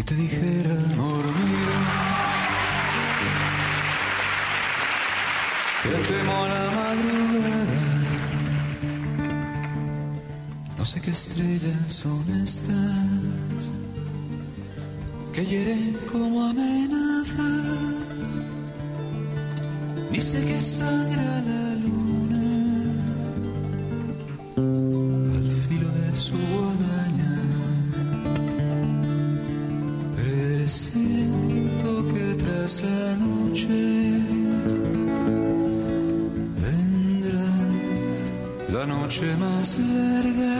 Si te dijera, mío, que temo la madrugada, no sé qué estrellas son estas que hieren como amenazas, ni sé qué sangra la noche más larga.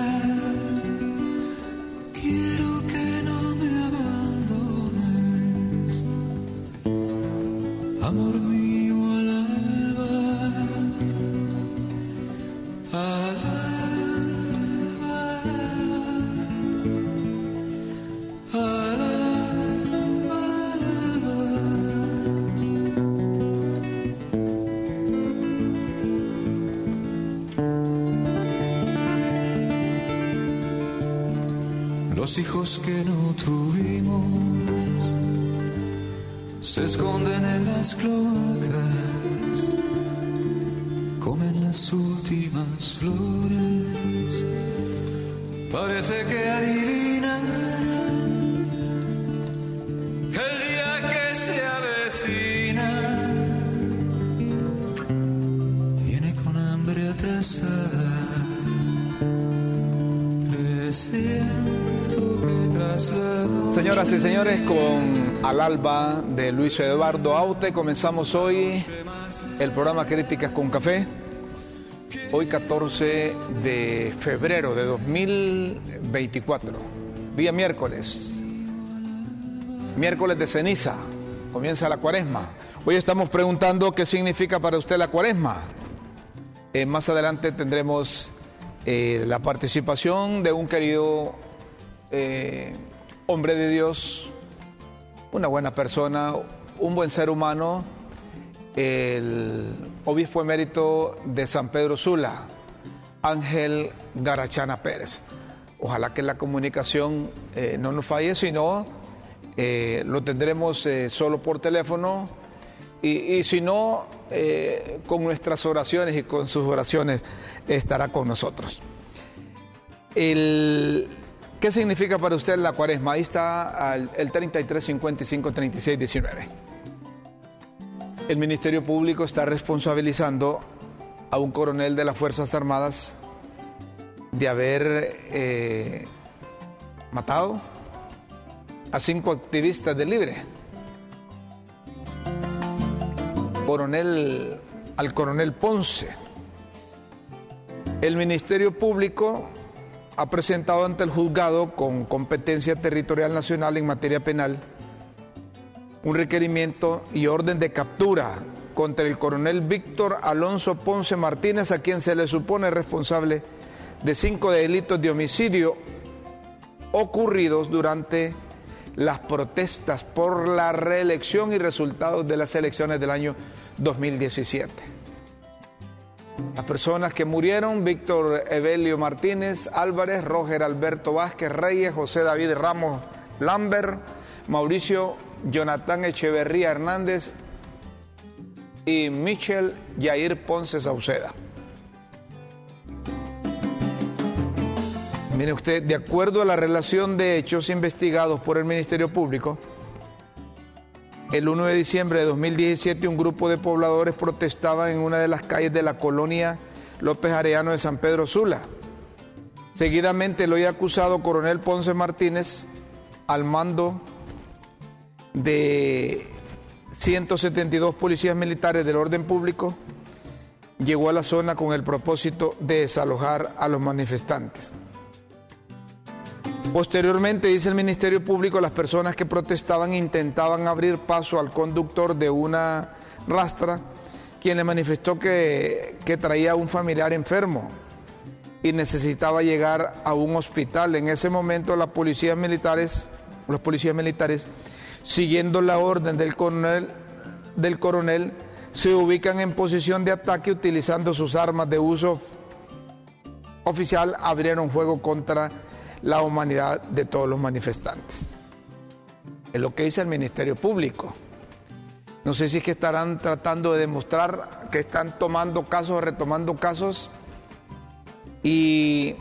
Los hijos que no tuvimos se esconden en las cloacas, comen las últimas flores. Parece Señoras y señores, con Al Alba de Luis Eduardo Aute comenzamos hoy el programa Críticas con Café. Hoy 14 de febrero de 2024, día miércoles, miércoles de ceniza, comienza la cuaresma. Hoy estamos preguntando qué significa para usted la cuaresma. Eh, más adelante tendremos eh, la participación de un querido eh, hombre de Dios, una buena persona, un buen ser humano, el obispo emérito de San Pedro Sula, Ángel Garachana Pérez. Ojalá que la comunicación eh, no nos falle, sino eh, lo tendremos eh, solo por teléfono y, y si no, con nuestras oraciones y con sus oraciones estará con nosotros. El, ¿Qué significa para usted la cuaresma? Ahí está el 33 55 36 19. El Ministerio Público está responsabilizando a un coronel de las Fuerzas Armadas de haber eh, matado a cinco activistas de Libre. Coronel, al coronel Ponce. El Ministerio Público ha presentado ante el juzgado con competencia territorial nacional en materia penal un requerimiento y orden de captura contra el coronel Víctor Alonso Ponce Martínez, a quien se le supone responsable de cinco delitos de homicidio ocurridos durante las protestas por la reelección y resultados de las elecciones del año 2017. Las personas que murieron, Víctor Evelio Martínez Álvarez, Roger Alberto Vázquez Reyes, José David Ramos Lambert, Mauricio Jonathan Echeverría Hernández y Michel Yair Ponce Sauceda. Mire usted, de acuerdo a la relación de hechos investigados por el Ministerio Público, el 1 de diciembre de 2017 un grupo de pobladores protestaba en una de las calles de la colonia López Arellano de San Pedro Sula. Seguidamente el hoy acusado coronel Ponce Martínez, al mando de 172 policías militares del orden público, llegó a la zona con el propósito de desalojar a los manifestantes. Posteriormente, dice el Ministerio Público, las personas que protestaban intentaban abrir paso al conductor de una rastra, quien le manifestó que, que traía a un familiar enfermo y necesitaba llegar a un hospital. En ese momento, las policías militares, los policías militares, siguiendo la orden del coronel, del coronel, se ubican en posición de ataque utilizando sus armas de uso oficial, abrieron fuego contra la humanidad de todos los manifestantes. Es lo que dice el Ministerio Público. No sé si es que estarán tratando de demostrar que están tomando casos retomando casos y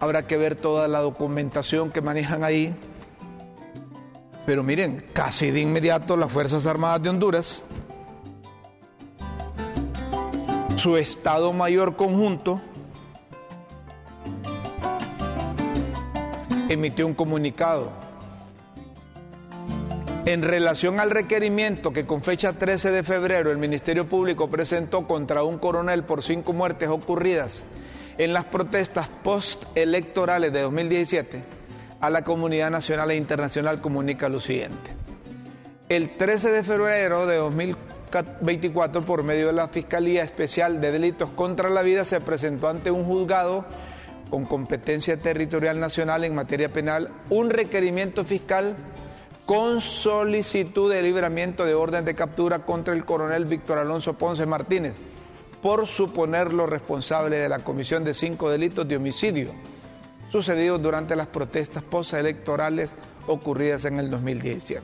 habrá que ver toda la documentación que manejan ahí. Pero miren, casi de inmediato las Fuerzas Armadas de Honduras, su Estado Mayor Conjunto, emitió un comunicado en relación al requerimiento que con fecha 13 de febrero el Ministerio Público presentó contra un coronel por cinco muertes ocurridas en las protestas postelectorales de 2017, a la comunidad nacional e internacional comunica lo siguiente. El 13 de febrero de 2024, por medio de la Fiscalía Especial de Delitos contra la Vida, se presentó ante un juzgado con competencia territorial nacional en materia penal un requerimiento fiscal con solicitud de libramiento de orden de captura contra el coronel Víctor Alonso Ponce Martínez por suponerlo responsable de la comisión de cinco delitos de homicidio sucedidos durante las protestas postelectorales ocurridas en el 2017.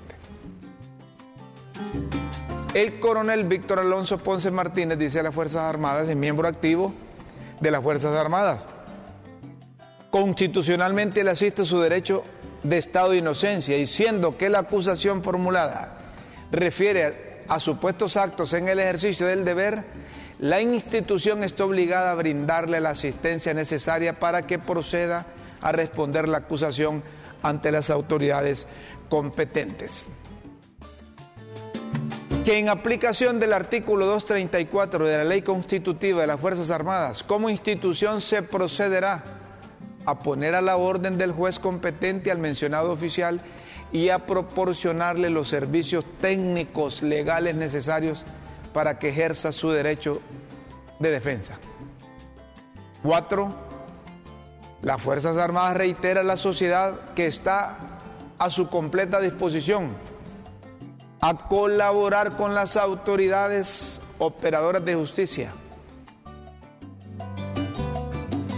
El coronel Víctor Alonso Ponce Martínez, dice a las Fuerzas Armadas, es miembro activo de las Fuerzas Armadas. Constitucionalmente le asiste su derecho de estado de inocencia y siendo que la acusación formulada refiere a supuestos actos en el ejercicio del deber, la institución está obligada a brindarle la asistencia necesaria para que proceda a responder la acusación ante las autoridades competentes. Que en aplicación del artículo 234 de la Ley Constitutiva de las Fuerzas Armadas, como institución se procederá a poner a la orden del juez competente al mencionado oficial y a proporcionarle los servicios técnicos legales necesarios para que ejerza su derecho de defensa. Cuatro, las Fuerzas Armadas reitera a la sociedad que está a su completa disposición a colaborar con las autoridades operadoras de justicia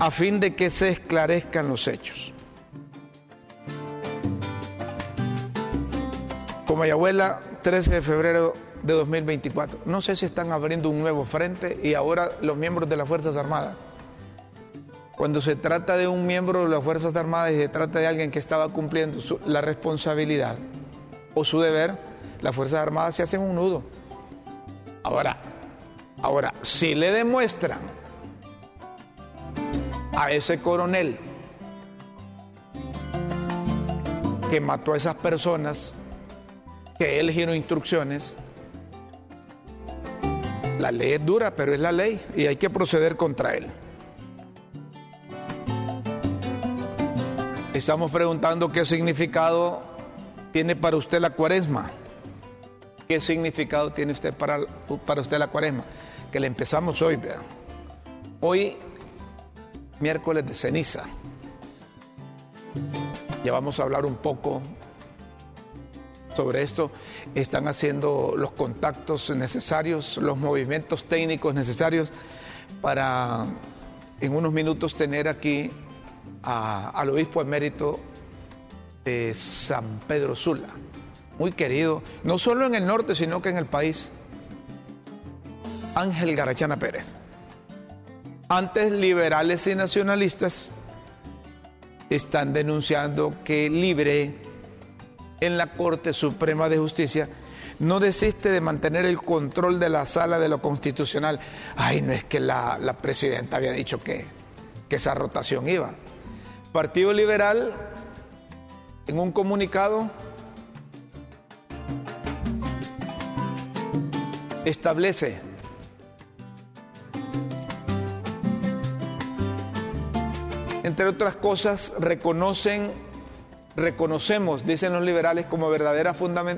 a fin de que se esclarezcan los hechos. Como abuela, 13 de febrero de 2024. No sé si están abriendo un nuevo frente y ahora los miembros de las Fuerzas Armadas. Cuando se trata de un miembro de las Fuerzas Armadas y se trata de alguien que estaba cumpliendo la responsabilidad o su deber, las Fuerzas Armadas se hacen un nudo. Ahora, ahora, si le demuestran a ese coronel que mató a esas personas, que él giró instrucciones, la ley es dura, pero es la ley y hay que proceder contra él. Estamos preguntando qué significado tiene para usted la cuaresma. ¿Qué significado tiene usted para, para usted la cuaresma? Que le empezamos hoy, vean. Hoy, miércoles de ceniza. Ya vamos a hablar un poco sobre esto, están haciendo los contactos necesarios, los movimientos técnicos necesarios para en unos minutos tener aquí al obispo emérito de San Pedro Sula, muy querido, no solo en el norte, sino que en el país, Ángel Garachana Pérez. Antes liberales y nacionalistas están denunciando que Libre en la Corte Suprema de Justicia no desiste de mantener el control de la sala de lo constitucional. Ay, no es que la, presidenta había dicho que, que esa rotación iba. Partido Liberal, en un comunicado, establece entre otras cosas, reconocen reconocemos, dicen los liberales, como verdaderas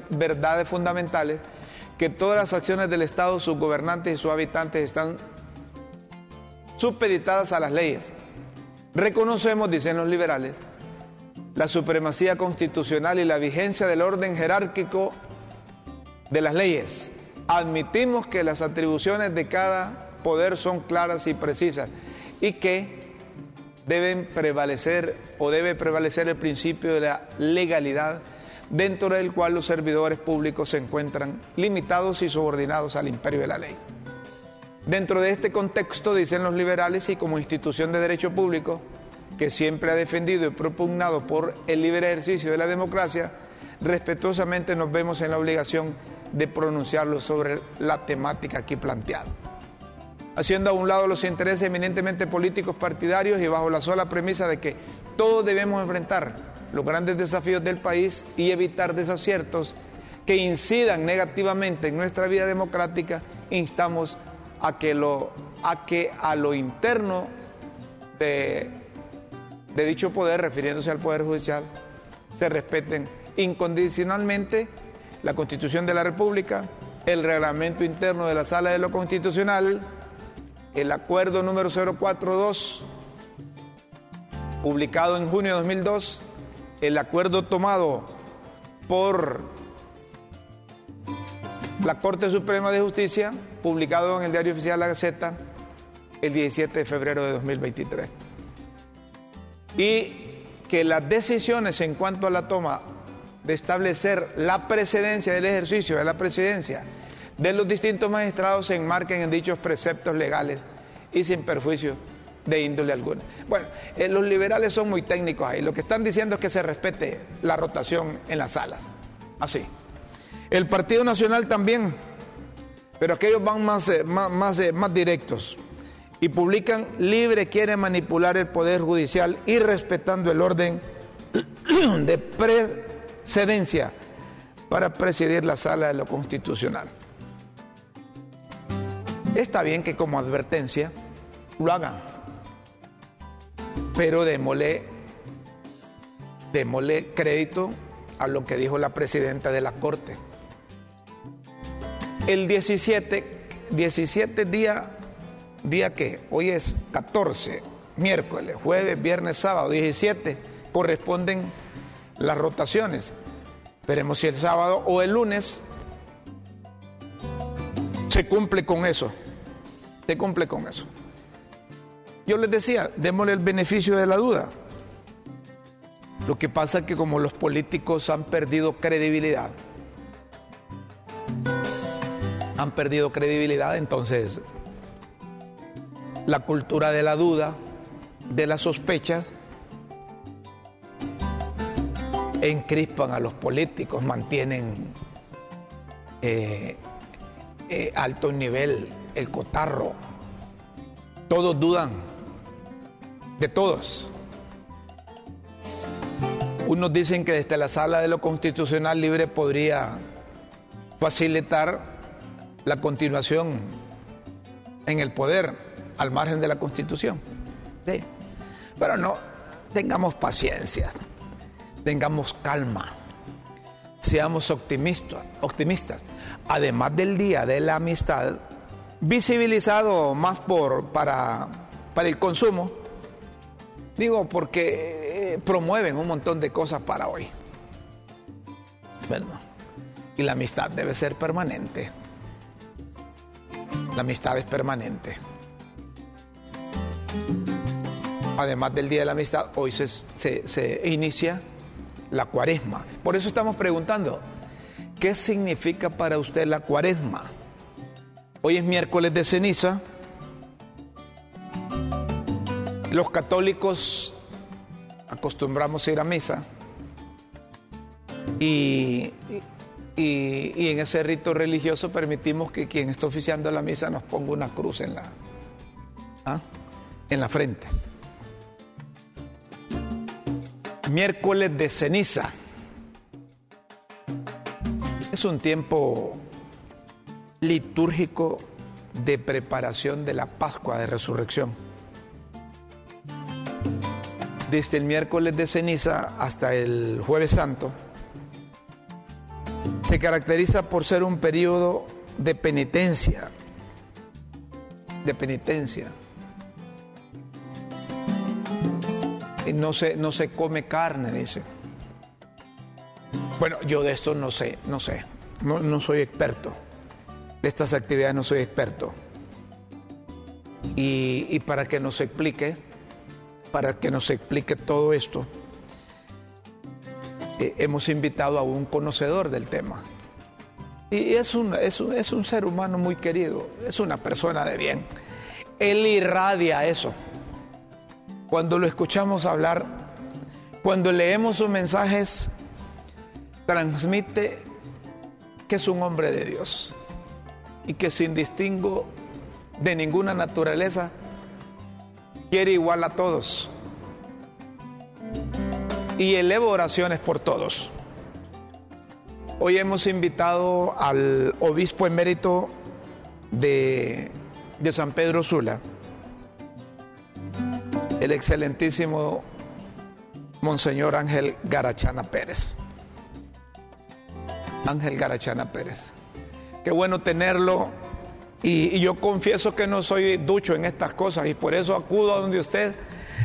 verdades fundamentales, que todas las acciones del Estado, sus gobernantes y sus habitantes están supeditadas a las leyes. Reconocemos, dicen los liberales, la supremacía constitucional y la vigencia del orden jerárquico de las leyes. Admitimos que las atribuciones de cada poder son claras y precisas y que deben prevalecer o debe prevalecer el principio de la legalidad dentro del cual los servidores públicos se encuentran limitados y subordinados al imperio de la ley. Dentro de este contexto, dicen los liberales, y como institución de derecho público, que siempre ha defendido y propugnado por el libre ejercicio de la democracia, respetuosamente nos vemos en la obligación de pronunciarlo sobre la temática aquí planteada. Haciendo a un lado los intereses eminentemente políticos partidarios y bajo la sola premisa de que todos debemos enfrentar los grandes desafíos del país y evitar desaciertos que incidan negativamente en nuestra vida democrática, instamos a que, lo, a, que a lo interno de, de dicho poder, refiriéndose al Poder Judicial, se respeten incondicionalmente la Constitución de la República, el reglamento interno de la Sala de lo Constitucional, el acuerdo número 042, publicado en junio de 2002, el acuerdo tomado por la Corte Suprema de Justicia, publicado en el Diario Oficial La Gaceta el 17 de febrero de 2023. Y que las decisiones en cuanto a la toma de establecer la precedencia del ejercicio de la presidencia de los distintos magistrados se enmarquen en dichos preceptos legales y sin perjuicio de índole alguna. Bueno, eh, los liberales son muy técnicos ahí. Lo que están diciendo es que se respete la rotación en las salas. Así. El Partido Nacional también, pero aquellos van más, eh, más, eh, más directos y publican libre quiere manipular el Poder Judicial y respetando el orden de precedencia para presidir la sala de lo constitucional. Está bien que como advertencia lo hagan, pero démosle, crédito a lo que dijo la presidenta de la Corte. El 17, 17 día, día que hoy es 14, miércoles, jueves, viernes, sábado, 17, corresponden las rotaciones. Veremos si el sábado o el lunes se cumple con eso. Se cumple con eso. Yo les decía, démosle el beneficio de la duda. Lo que pasa es que como los políticos han perdido credibilidad, han perdido credibilidad, entonces la cultura de la duda, de las sospechas, encrispan a los políticos, mantienen eh, eh, alto nivel, el cotarro. Todos dudan de todos. Unos dicen que desde la sala de lo constitucional libre podría facilitar la continuación en el poder al margen de la constitución. Pero no, tengamos paciencia, tengamos calma, seamos optimistas, optimistas. Además del Día de la Amistad, visibilizado más por, para, para el consumo, digo porque eh, promueven un montón de cosas para hoy. Y la amistad debe ser permanente. La amistad es permanente. Además del Día de la Amistad, hoy se, se inicia la cuaresma. Por eso estamos preguntando, ¿qué significa para usted la cuaresma? Hoy es miércoles de ceniza. Los católicos acostumbramos a ir a misa y, y, en ese rito religioso permitimos que quien está oficiando la misa nos ponga una cruz en la, ¿ah? en la frente. Miércoles de ceniza. Es un tiempo litúrgico de preparación de la Pascua de Resurrección. Desde el miércoles de ceniza hasta el jueves santo, se caracteriza por ser un periodo de penitencia, de penitencia. No se, no se come carne, dice. Bueno, yo de esto no sé, no sé, no, no soy experto de estas actividades no soy experto. Y, para que nos explique, para que nos explique todo esto, eh, hemos invitado a un conocedor del tema. Y es un, es, un, es un ser humano muy querido, es una persona de bien. Él irradia eso. Cuando lo escuchamos hablar, cuando leemos sus mensajes, transmite que es un hombre de Dios y que sin distingo de ninguna naturaleza quiere igual a todos y elevo oraciones por todos. Hoy hemos invitado al obispo emérito de, de San Pedro Sula, el excelentísimo Monseñor Ángel Garachana Pérez. Ángel Garachana Pérez. Qué bueno tenerlo. Y, yo confieso que no soy ducho en estas cosas y por eso acudo a donde usted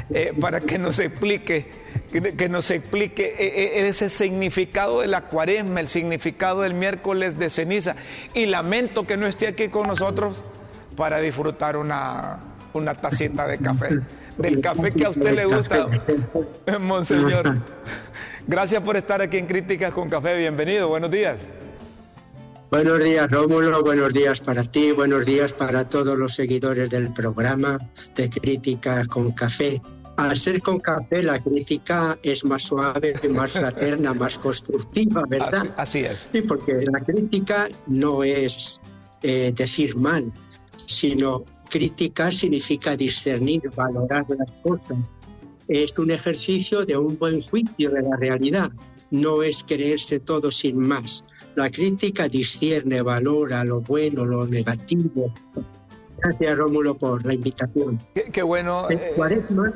eh, para que nos explique, que nos explique eh, eh, ese significado de la cuaresma, el significado del miércoles de ceniza. Y lamento que no esté aquí con nosotros para disfrutar una, una tacita de café, del café que a usted le gusta, Monseñor. Gracias por estar aquí en Críticas con Café. Bienvenido, buenos días. Buenos días, Rómulo. Buenos días para ti. Buenos días para todos los seguidores del programa de Críticas con Café. Al ser con café, la crítica es más suave, más fraterna, más constructiva, ¿verdad? Así, es. Sí, porque la crítica no es eh, decir mal, sino criticar significa discernir, valorar las cosas. Es un ejercicio de un buen juicio de la realidad, no es creerse todo sin más. La crítica discierne, valora lo bueno, lo negativo. Gracias, Rómulo, por la invitación. Qué, bueno. Eh, cuaresma,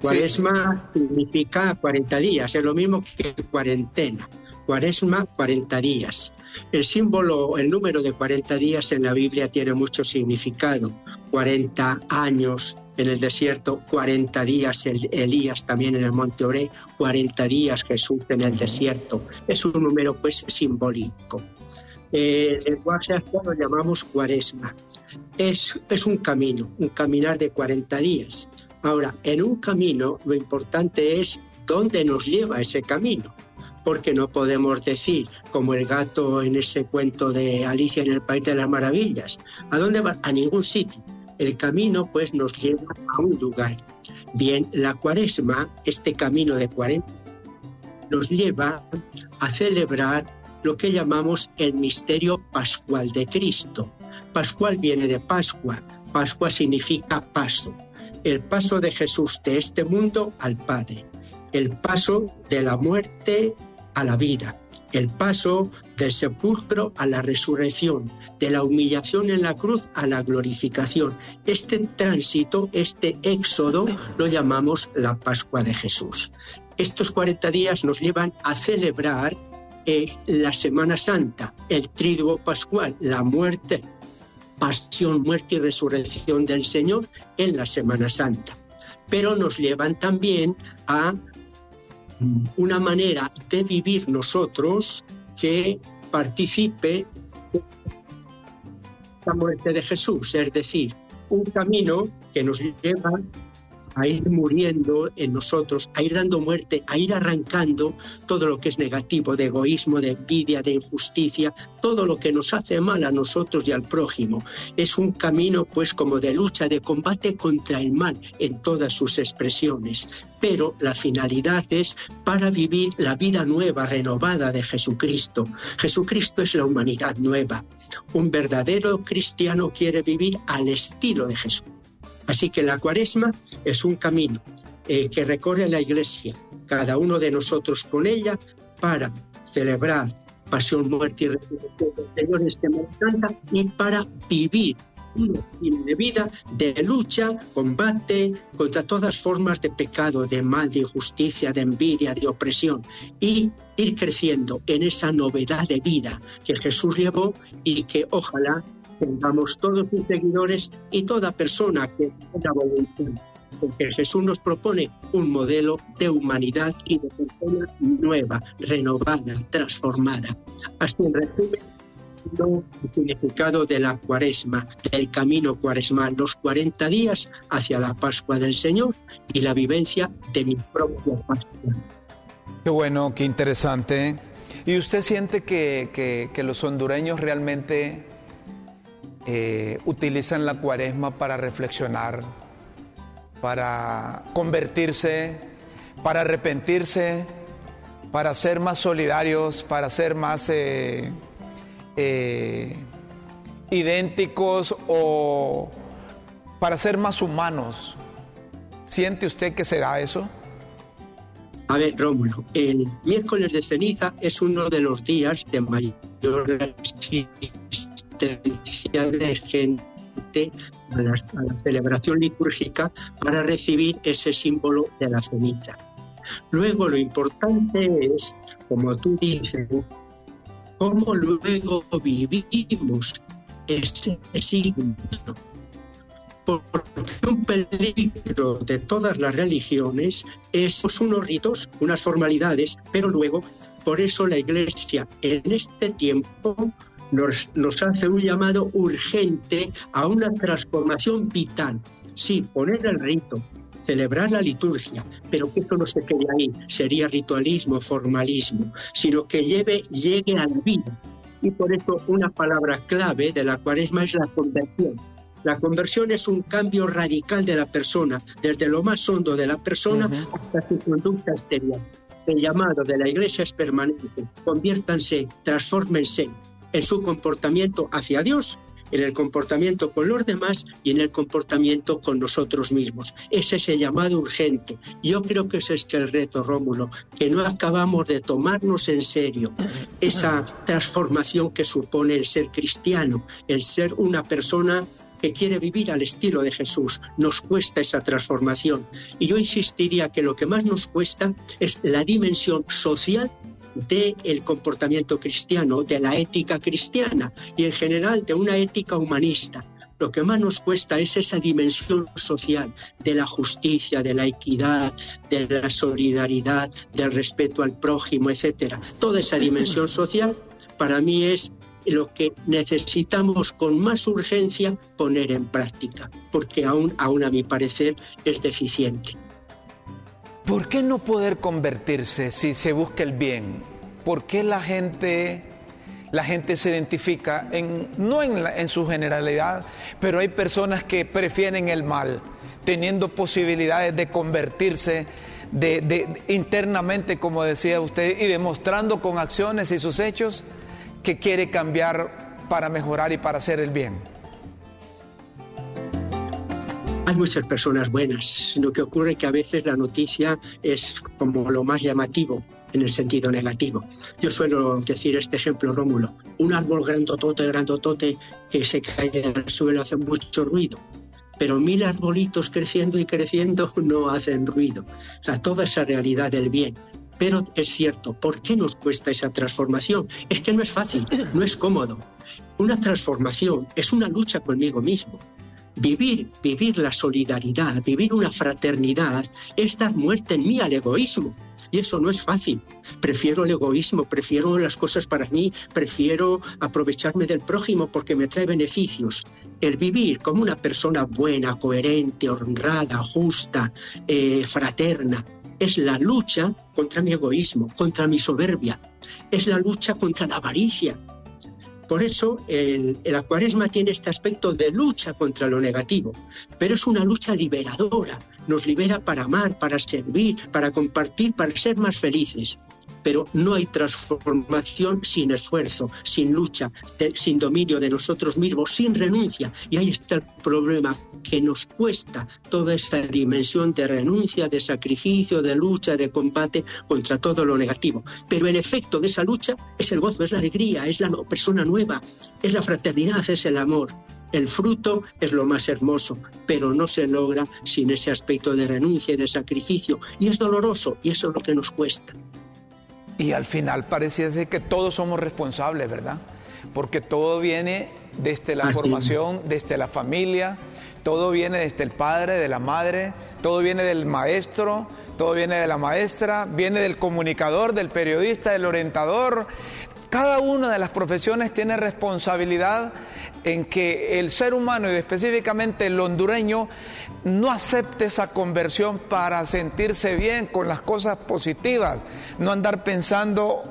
cuaresma significa 40 días, es lo mismo que cuarentena. Cuaresma, 40 días. El símbolo, el número de 40 días en la Biblia tiene mucho significado. 40 años en el desierto, 40 días Elías también en el monte Oré, 40 días Jesús en el desierto. Es un número pues simbólico. Eh, el lenguaje actual lo llamamos cuaresma. Es, es un camino, un caminar de 40 días. Ahora, en un camino lo importante es dónde nos lleva ese camino porque no podemos decir, como el gato en ese cuento de Alicia en el País de las Maravillas, ¿a dónde va? A ningún sitio. El camino pues nos lleva a un lugar. Bien, la cuaresma, este camino de 40, nos lleva a celebrar lo que llamamos el misterio pascual de Cristo. Pascual viene de Pascua. Pascua significa paso. El paso de Jesús de este mundo al Padre. El paso de la muerte a la vida, el paso del sepulcro a la resurrección, de la humillación en la cruz a la glorificación. Este tránsito, este éxodo, lo llamamos la Pascua de Jesús. Estos 40 días nos llevan a celebrar eh, la Semana Santa, el Triduo Pascual, la muerte, pasión, muerte y resurrección del Señor en la Semana Santa. Pero nos llevan también a una manera de vivir nosotros que participe la muerte de Jesús, es decir, un camino que nos lleva a ir muriendo en nosotros, a ir dando muerte, a ir arrancando todo lo que es negativo, de egoísmo, de envidia, de injusticia, todo lo que nos hace mal a nosotros y al prójimo. Es un camino pues como de lucha, de combate contra el mal en todas sus expresiones. Pero la finalidad es para vivir la vida nueva, renovada de Jesucristo. Jesucristo es la humanidad nueva. Un verdadero cristiano quiere vivir al estilo de Jesús. Así que la cuaresma es un camino eh, que recorre la iglesia, cada uno de nosotros con ella, para celebrar pasión, muerte y resurrección del Señor este Santa y para vivir un de vida de lucha, combate contra todas formas de pecado, de mal, de injusticia, de envidia, de opresión y ir creciendo en esa novedad de vida que Jesús llevó y que ojalá tengamos todos sus seguidores y toda persona que tenga voluntad. Porque Jesús nos propone un modelo de humanidad y de persona nueva, renovada, transformada. Así en resumen, el significado de la cuaresma, del camino cuaresmal, los 40 días hacia la Pascua del Señor y la vivencia de mi propia Pascua. Qué bueno, qué interesante. ¿Y usted siente que, los hondureños realmente eh, utilizan la cuaresma para reflexionar, para convertirse, para arrepentirse, para ser más solidarios, para ser más eh, eh, idénticos o para ser más humanos? ¿Siente usted que se da eso? A ver, Rómulo, el miércoles de ceniza es uno de los días de mayor de gente a la, celebración litúrgica para recibir ese símbolo de la ceniza. Luego lo importante es, como tú dices, cómo luego vivimos ese signo porque un peligro de todas las religiones es unos ritos, unas formalidades, pero luego, por eso la Iglesia en este tiempo nos, nos hace un llamado urgente a una transformación vital. Sí, poner el rito, celebrar la liturgia, pero que esto no se quede ahí, sería ritualismo, formalismo, sino que lleve, llegue a la vida. Y por eso una palabra clave de la cuaresma es la conversión la conversión es un cambio radical de la persona, desde lo más hondo de la persona hasta su conducta exterior. El llamado de la Iglesia es permanente. Conviértanse, transfórmense en su comportamiento hacia Dios, en el comportamiento con los demás y en el comportamiento con nosotros mismos. Es ese llamado urgente. Yo creo que ese es el reto, Rómulo, que no acabamos de tomarnos en serio esa transformación que supone el ser cristiano, el ser una persona que quiere vivir al estilo de Jesús. Nos cuesta esa transformación. Y yo insistiría que lo que más nos cuesta es la dimensión social del comportamiento cristiano, de la ética cristiana y en general de una ética humanista. Lo que más nos cuesta es esa dimensión social de la justicia, de la equidad, de la solidaridad, del respeto al prójimo, etcétera. Toda esa dimensión social para mí es lo que necesitamos con más urgencia poner en práctica, porque aún, aún a mi parecer es deficiente. ¿Por qué no poder convertirse si se busca el bien? ¿Por qué la gente, la gente se identifica, en, no en, en su generalidad, pero hay personas que prefieren el mal, teniendo posibilidades de convertirse de, internamente, como decía usted, y demostrando con acciones y sus hechos que quiere cambiar para mejorar y para hacer el bien? Hay muchas personas buenas. Lo que ocurre es que a veces la noticia es como lo más llamativo en el sentido negativo. Yo suelo decir este ejemplo, Rómulo. Un árbol grandotote, grandotote que se cae al suelo hace mucho ruido pero mil arbolitos creciendo y creciendo no hacen ruido. O sea, toda esa realidad del bien. Pero es cierto, ¿por qué nos cuesta esa transformación? Es que no es fácil, no es cómodo. Una transformación es una lucha conmigo mismo. Vivir, vivir la solidaridad, vivir una fraternidad, es dar muerte en mí al egoísmo. Y eso no es fácil. Prefiero el egoísmo, prefiero las cosas para mí, prefiero aprovecharme del prójimo porque me trae beneficios. El vivir como una persona buena, coherente, honrada, justa, eh, fraterna, es la lucha contra mi egoísmo, contra mi soberbia, es la lucha contra la avaricia. Por eso el, el, acuaresma tiene este aspecto de lucha contra lo negativo, pero es una lucha liberadora, nos libera para amar, para servir, para compartir, para ser más felices pero no hay transformación sin esfuerzo, sin lucha, sin dominio de nosotros mismos, sin renuncia. Y ahí está el problema, que nos cuesta toda esta dimensión de renuncia, de sacrificio, de lucha, de combate contra todo lo negativo. Pero el efecto de esa lucha es el gozo, es la alegría, es la persona nueva, es la fraternidad, es el amor. El fruto es lo más hermoso, pero no se logra sin ese aspecto de renuncia y de sacrificio. Y es doloroso, y eso es lo que nos cuesta. Y al final parece que todos somos responsables, ¿verdad? Porque todo viene desde la formación, desde la familia, todo viene desde el padre, de la madre, todo viene del maestro, todo viene de la maestra, viene del comunicador, del periodista, del orientador. Cada una de las profesiones tiene responsabilidad en que el ser humano y específicamente el hondureño no acepte esa conversión para sentirse bien con las cosas positivas, no andar pensando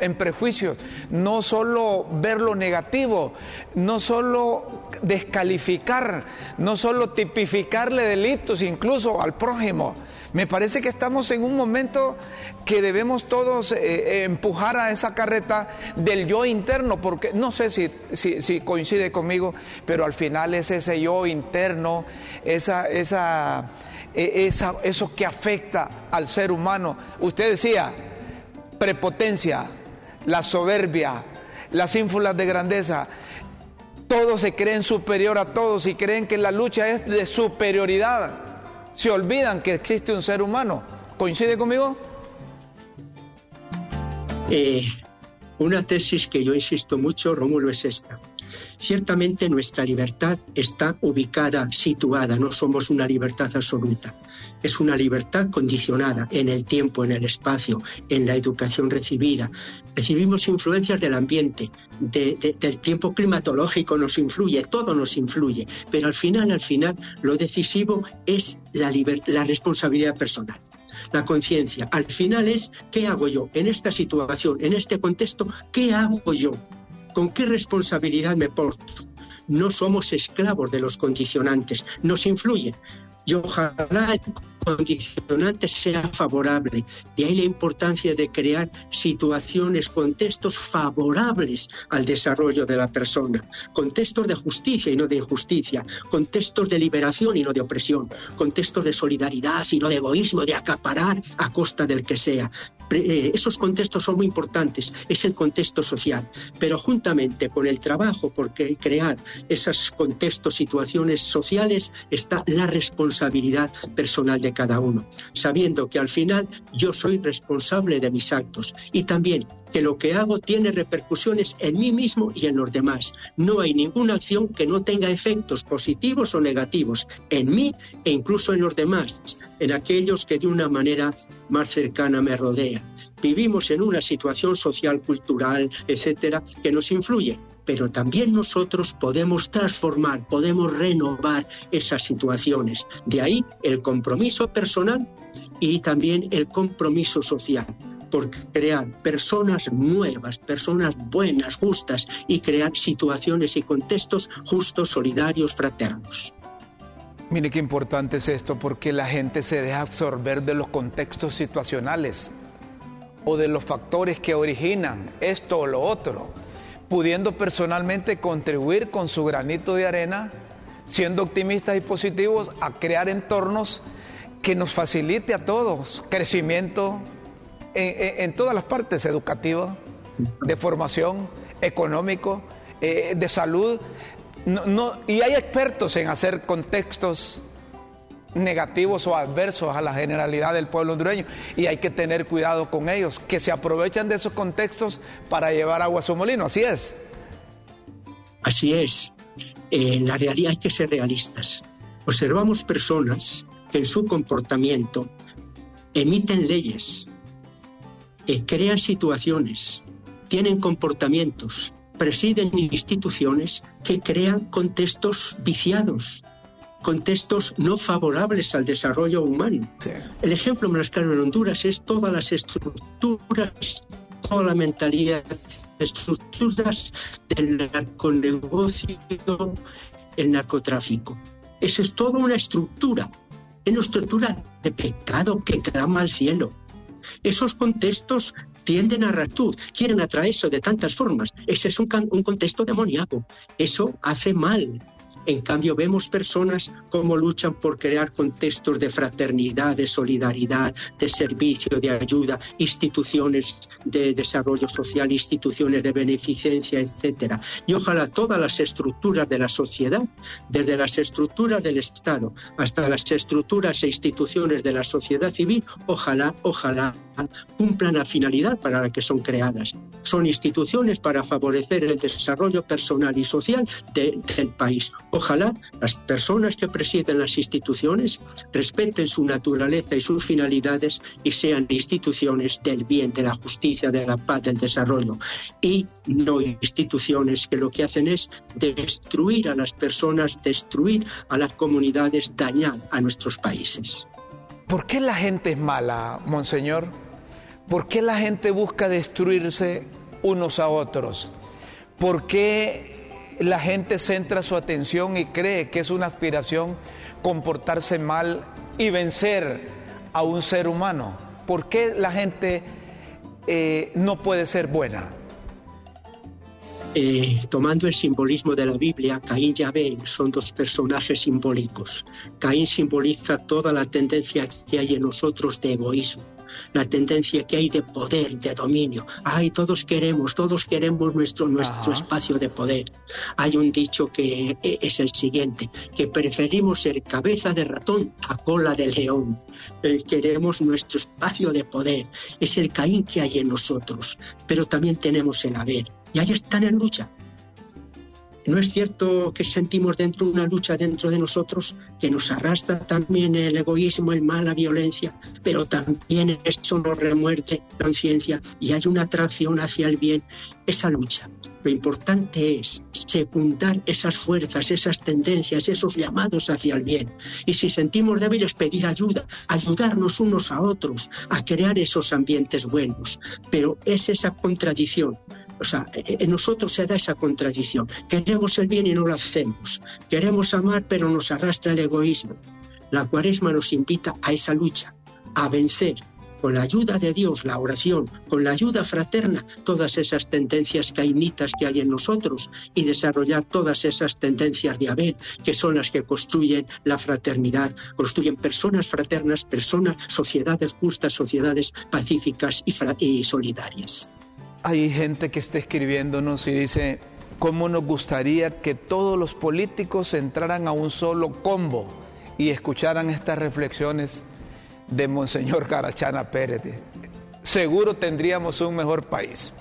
en prejuicios, no solo ver lo negativo, no solo descalificar, no solo tipificarle delitos incluso al prójimo. Me parece que estamos en un momento que debemos todos eh, eh, empujar a esa carreta del yo interno, porque no sé si, si, coincide conmigo, pero al final es ese yo interno, esa, esa, e, esa, eso que afecta al ser humano. Usted decía, prepotencia, la soberbia, las ínfulas de grandeza. Todos se creen superior a todos y creen que la lucha es de superioridad se olvidan que existe un ser humano. ¿Coincide conmigo? Eh, una tesis que yo insisto mucho, Rómulo, es esta. Ciertamente nuestra libertad está ubicada, situada, no somos una libertad absoluta. Es una libertad condicionada en el tiempo, en el espacio, en la educación recibida. Recibimos influencias del ambiente, del tiempo climatológico nos influye, todo nos influye, pero al final, al final, lo decisivo es la, la responsabilidad personal la conciencia. Al final es qué hago yo en esta situación, en este contexto, qué hago yo, con qué responsabilidad me porto. No somos esclavos de los condicionantes, nos influyen. Y ojalá condicionante sea favorable. De ahí la importancia de crear situaciones, contextos favorables al desarrollo de la persona, contextos de justicia y no de injusticia, contextos de liberación y no de opresión, contextos de solidaridad y no de egoísmo, de acaparar a costa del que sea. Eh, esos contextos son muy importantes, es el contexto social, pero juntamente con el trabajo por crear esos contextos, situaciones sociales, está la responsabilidad personal de cada uno, sabiendo que al final yo soy responsable de mis actos y también que lo que hago tiene repercusiones en mí mismo y en los demás. No hay ninguna acción que no tenga efectos positivos o negativos en mí e incluso en los demás, en aquellos que de una manera más cercana me rodean. Vivimos en una situación social, cultural, etcétera, que nos influye pero también nosotros podemos transformar, podemos renovar esas situaciones. De ahí el compromiso personal y también el compromiso social por crear personas nuevas, personas buenas, justas y crear situaciones y contextos justos, solidarios, fraternos. Mire qué importante es esto porque la gente se deja absorber de los contextos situacionales o de los factores que originan esto o lo otro pudiendo personalmente contribuir con su granito de arena, siendo optimistas y positivos, a crear entornos que nos facilite a todos crecimiento en, todas las partes, educativas, de formación, económico, eh, de salud. y hay expertos en hacer contextos negativos o adversos a la generalidad del pueblo hondureño y hay que tener cuidado con ellos, que se aprovechan de esos contextos para llevar agua a su molino, así es. Así es, en la realidad hay que ser realistas. Observamos personas que en su comportamiento emiten leyes, eh, crean situaciones, tienen comportamientos, presiden instituciones que crean contextos viciados, contextos no favorables al desarrollo humano. El ejemplo más claro en Honduras es todas las estructuras, toda la mentalidad, estructuras del narconegocio, el narcotráfico. Eso es toda una estructura, es una estructura de pecado que clama al cielo. Esos contextos tienden a rectud, quieren atraer eso de tantas formas. Ese es un, un contexto demoníaco. Eso hace mal en cambio, vemos personas como luchan por crear contextos de fraternidad, de solidaridad, de servicio, de ayuda, instituciones de desarrollo social, instituciones de beneficencia, etcétera. Y ojalá todas las estructuras de la sociedad, desde las estructuras del Estado hasta las estructuras e instituciones de la sociedad civil, ojalá, ojalá cumplan la finalidad para la que son creadas. Son instituciones para favorecer el desarrollo personal y social del país Ojalá las personas que presiden las instituciones respeten su naturaleza y sus finalidades y sean instituciones del bien, de la justicia, de la paz, del desarrollo y no instituciones que lo que hacen es destruir a las personas, destruir a las comunidades, dañar a nuestros países. ¿Por qué la gente es mala, Monseñor? ¿Por qué la gente busca destruirse unos a otros? ¿Por qué la gente centra su atención y cree que es una aspiración comportarse mal y vencer a un ser humano. ¿Por qué la gente eh, no puede ser buena? Eh, tomando el simbolismo de la Biblia, Caín y Abel son dos personajes simbólicos. Caín simboliza toda la tendencia que hay en nosotros de egoísmo la tendencia que hay de poder, de dominio. Ay, todos queremos, todos queremos nuestro, nuestro espacio de poder. Hay un dicho que e, es el siguiente, que preferimos ser cabeza de ratón a cola de león. Eh, queremos nuestro espacio de poder. Es el Caín que hay en nosotros, pero también tenemos el haber. Y ahí están en lucha. ¿No es cierto que sentimos dentro una lucha dentro de nosotros que nos arrastra también el egoísmo, el mal, la violencia, pero también eso nos remuerde la conciencia y hay una atracción hacia el bien? Esa lucha. Lo importante es secundar esas fuerzas, esas tendencias, esos llamados hacia el bien. Y si sentimos débiles, pedir ayuda, ayudarnos unos a otros a crear esos ambientes buenos. Pero es esa contradicción o sea, en nosotros se da esa contradicción. Queremos el bien y no lo hacemos. Queremos amar, pero nos arrastra el egoísmo. La cuaresma nos invita a esa lucha, a vencer con la ayuda de Dios, la oración, con la ayuda fraterna, todas esas tendencias cainitas que hay en nosotros y desarrollar todas esas tendencias de Abel, que son las que construyen la fraternidad, construyen personas fraternas, personas, sociedades justas, sociedades pacíficas y solidarias. Hay gente que está escribiéndonos y dice, ¿cómo nos gustaría que todos los políticos entraran a un solo combo y escucharan estas reflexiones de Monseñor Carachana Pérez? Seguro tendríamos un mejor país.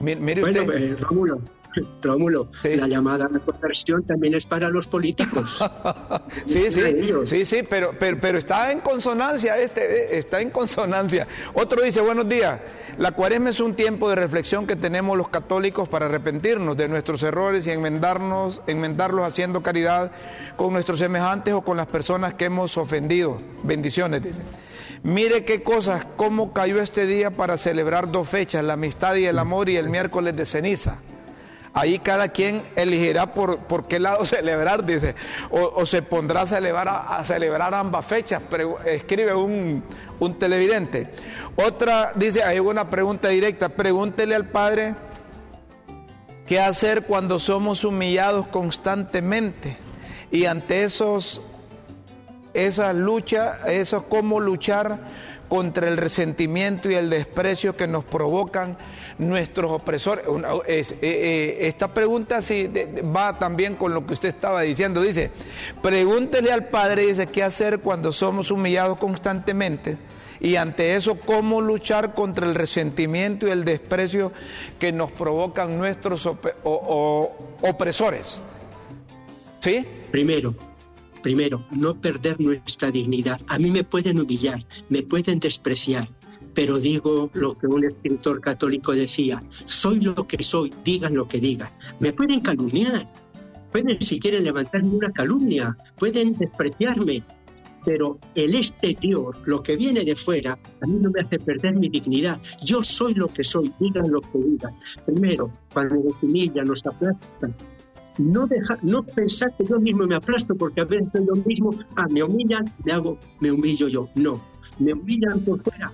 Mire usted. Eh, Rómulo, la llamada a conversión también es para los políticos. sí, sí, sí, sí, pero, pero, está en consonancia, este, eh, está en consonancia. Otro dice, buenos días, la cuaresma es un tiempo de reflexión que tenemos los católicos para arrepentirnos de nuestros errores y enmendarnos, enmendarlos haciendo caridad con nuestros semejantes o con las personas que hemos ofendido. Bendiciones, dice. Mire qué cosas, cómo cayó este día para celebrar dos fechas, la amistad y el amor y el miércoles de ceniza. Ahí cada quien elegirá por, por qué lado celebrar, dice, o, se pondrá a celebrar, a, celebrar ambas fechas, escribe un, un televidente. Otra, dice, hay una pregunta directa, pregúntele al Padre qué hacer cuando somos humillados constantemente y ante esos, esa lucha, eso cómo luchar contra el resentimiento y el desprecio que nos provocan nuestros opresores. Eh, eh, esta pregunta sí, va también con lo que usted estaba diciendo. Dice, pregúntele al Padre, dice, ¿qué hacer cuando somos humillados constantemente? Y ante eso, ¿cómo luchar contra el resentimiento y el desprecio que nos provocan nuestros opresores? ¿Sí? Primero, primero, no perder nuestra dignidad. A mí me pueden humillar, me pueden despreciar, pero digo lo que un escritor católico decía, soy lo que soy, digan lo que digan. Me pueden calumniar, pueden si quieren levantarme una calumnia, pueden despreciarme, pero el exterior, lo que viene de fuera, a mí no me hace perder mi dignidad. Yo soy lo que soy, digan lo que digan. Primero, cuando nos humillan, nos aplastan, no, deja, no pensar que yo mismo me aplasto porque a veces yo mismo, ah, me humillan, me hago, me humillo yo. No, me humillan por fuera,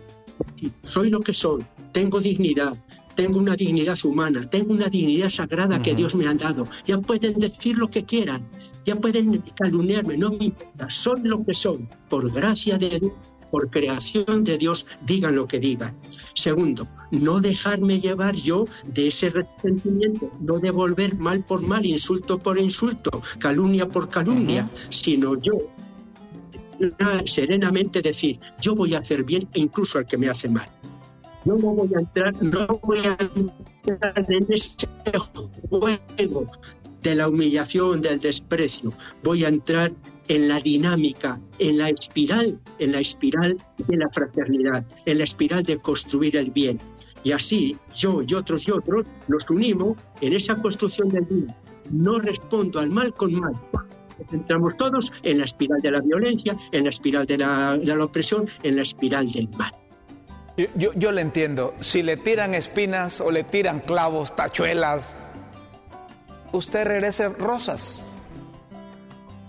soy lo que soy, tengo dignidad, tengo una dignidad humana, tengo una dignidad sagrada que Dios me ha dado. Ya pueden decir lo que quieran, ya pueden calumniarme, no me importa, soy lo que soy, por gracia de Dios, por creación de Dios, digan lo que digan. Segundo, no dejarme llevar yo de ese resentimiento, no devolver mal por mal, insulto por insulto, calumnia por calumnia, sino yo serenamente decir, yo voy a hacer bien e incluso al que me hace mal. No voy a entrar, no voy a entrar en ese juego de la humillación, del desprecio. Voy a entrar en la dinámica, en la espiral, en la espiral de la fraternidad, en la espiral de construir el bien. Y así yo y otros y otros nos unimos en esa construcción del bien. No respondo al mal con mal. Entramos todos en la espiral de la violencia, en la espiral de la, de la opresión, en la espiral del mal. Yo, yo, yo, le entiendo. Si le tiran espinas o le tiran clavos, tachuelas, usted regrese rosas.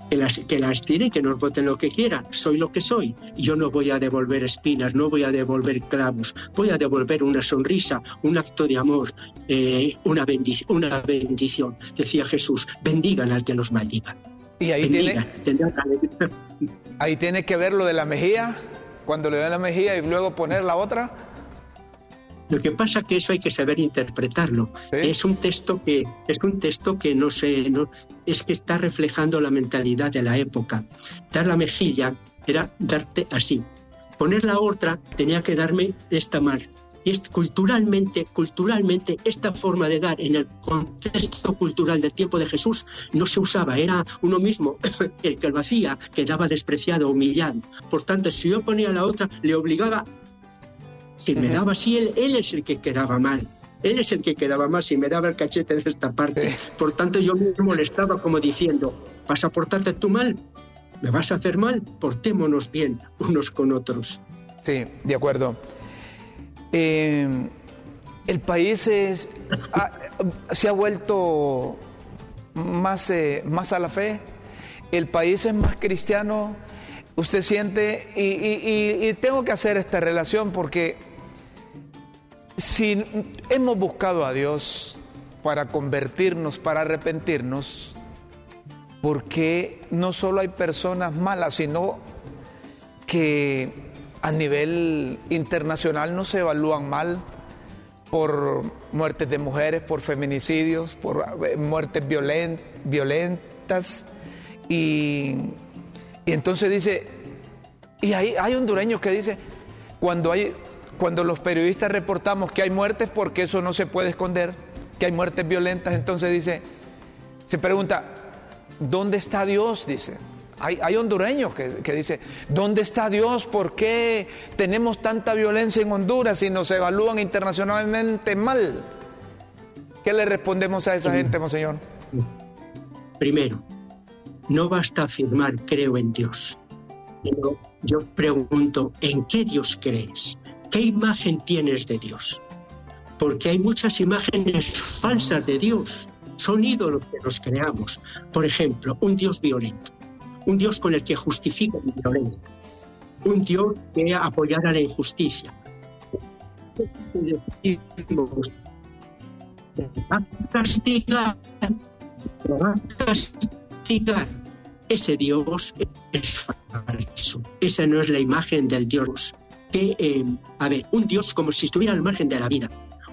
Que las, que las tiren, que nos voten lo que quieran. Soy lo que soy. Yo no voy a devolver espinas, no voy a devolver clavos. Voy a devolver una sonrisa, un acto de amor, eh, una, bendición, una bendición. Decía Jesús, bendigan al que los maldiga. Y ahí tiene, ahí tiene que ver lo de la mejilla, cuando le da la mejilla y luego poner la otra. Lo que pasa es que eso hay que saber interpretarlo. ¿Sí? Es un texto que es un texto que no sé, no, es que está reflejando la mentalidad de la época. Dar la mejilla era darte así. Poner la otra tenía que darme de esta manera. Y es culturalmente, culturalmente, esta forma de dar en el contexto cultural del tiempo de Jesús no se usaba. Era uno mismo el que lo hacía, quedaba despreciado, humillado. Por tanto, si yo ponía la otra, le obligaba si me daba así, él, él es el que quedaba mal. Él es el que quedaba mal si me daba el cachete de esta parte. Por tanto, yo me molestaba como diciendo, ¿vas a portarte tú mal? ¿Me vas a hacer mal? Portémonos bien unos con otros. Sí, de acuerdo. Eh, el país es, se ha vuelto más, eh, más a la fe. El país es más cristiano. Usted siente, y, y tengo que hacer esta relación porque si hemos buscado a Dios para convertirnos, para arrepentirnos, porque no solo hay personas malas, sino que a nivel internacional no se evalúan mal por muertes de mujeres, por feminicidios, por eh, muertes violent, violentas. Y, y, entonces dice, y hay, hay hondureños que dice, cuando hay cuando los periodistas reportamos que hay muertes, porque eso no se puede esconder, que hay muertes violentas, entonces dice, se pregunta, ¿dónde está Dios? Dice. Hay, hay hondureños que, que dicen, ¿dónde está Dios? ¿Por qué tenemos tanta violencia en Honduras y nos evalúan internacionalmente mal? ¿Qué le respondemos a esa gente, monseñor? Primero, no basta afirmar creo en Dios. Yo, yo pregunto, ¿en qué Dios crees? ¿Qué imagen tienes de Dios? Porque hay muchas imágenes falsas de Dios. Son ídolos que nos creamos. Por ejemplo, un Dios violento. Un Dios con el que justifica la violencia. Un Dios que apoyara la injusticia. Castigar. Castigar. Ese Dios es falso. Esa no es la imagen del Dios que, eh, a ver, un Dios como si estuviera al margen de la vida,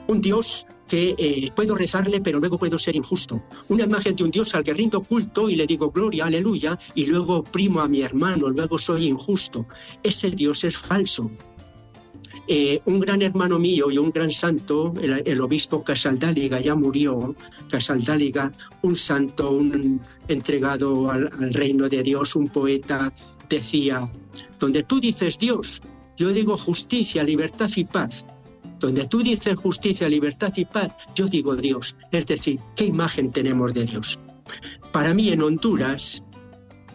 un Dios que eh, puedo rezarle pero luego puedo ser injusto, una imagen de un Dios al que rindo culto y le digo gloria, aleluya, y luego oprimo a mi hermano, luego soy injusto. Ese Dios es falso. Eh, un gran hermano mío y un gran santo, el, el, obispo Casaldáliga, ya murió, Casaldáliga, un santo, un entregado al, al reino de Dios, un poeta, decía, donde tú dices Dios, yo digo justicia, libertad y paz. Donde tú dices justicia, libertad y paz, yo digo Dios. Es decir, ¿qué imagen tenemos de Dios? Para mí en Honduras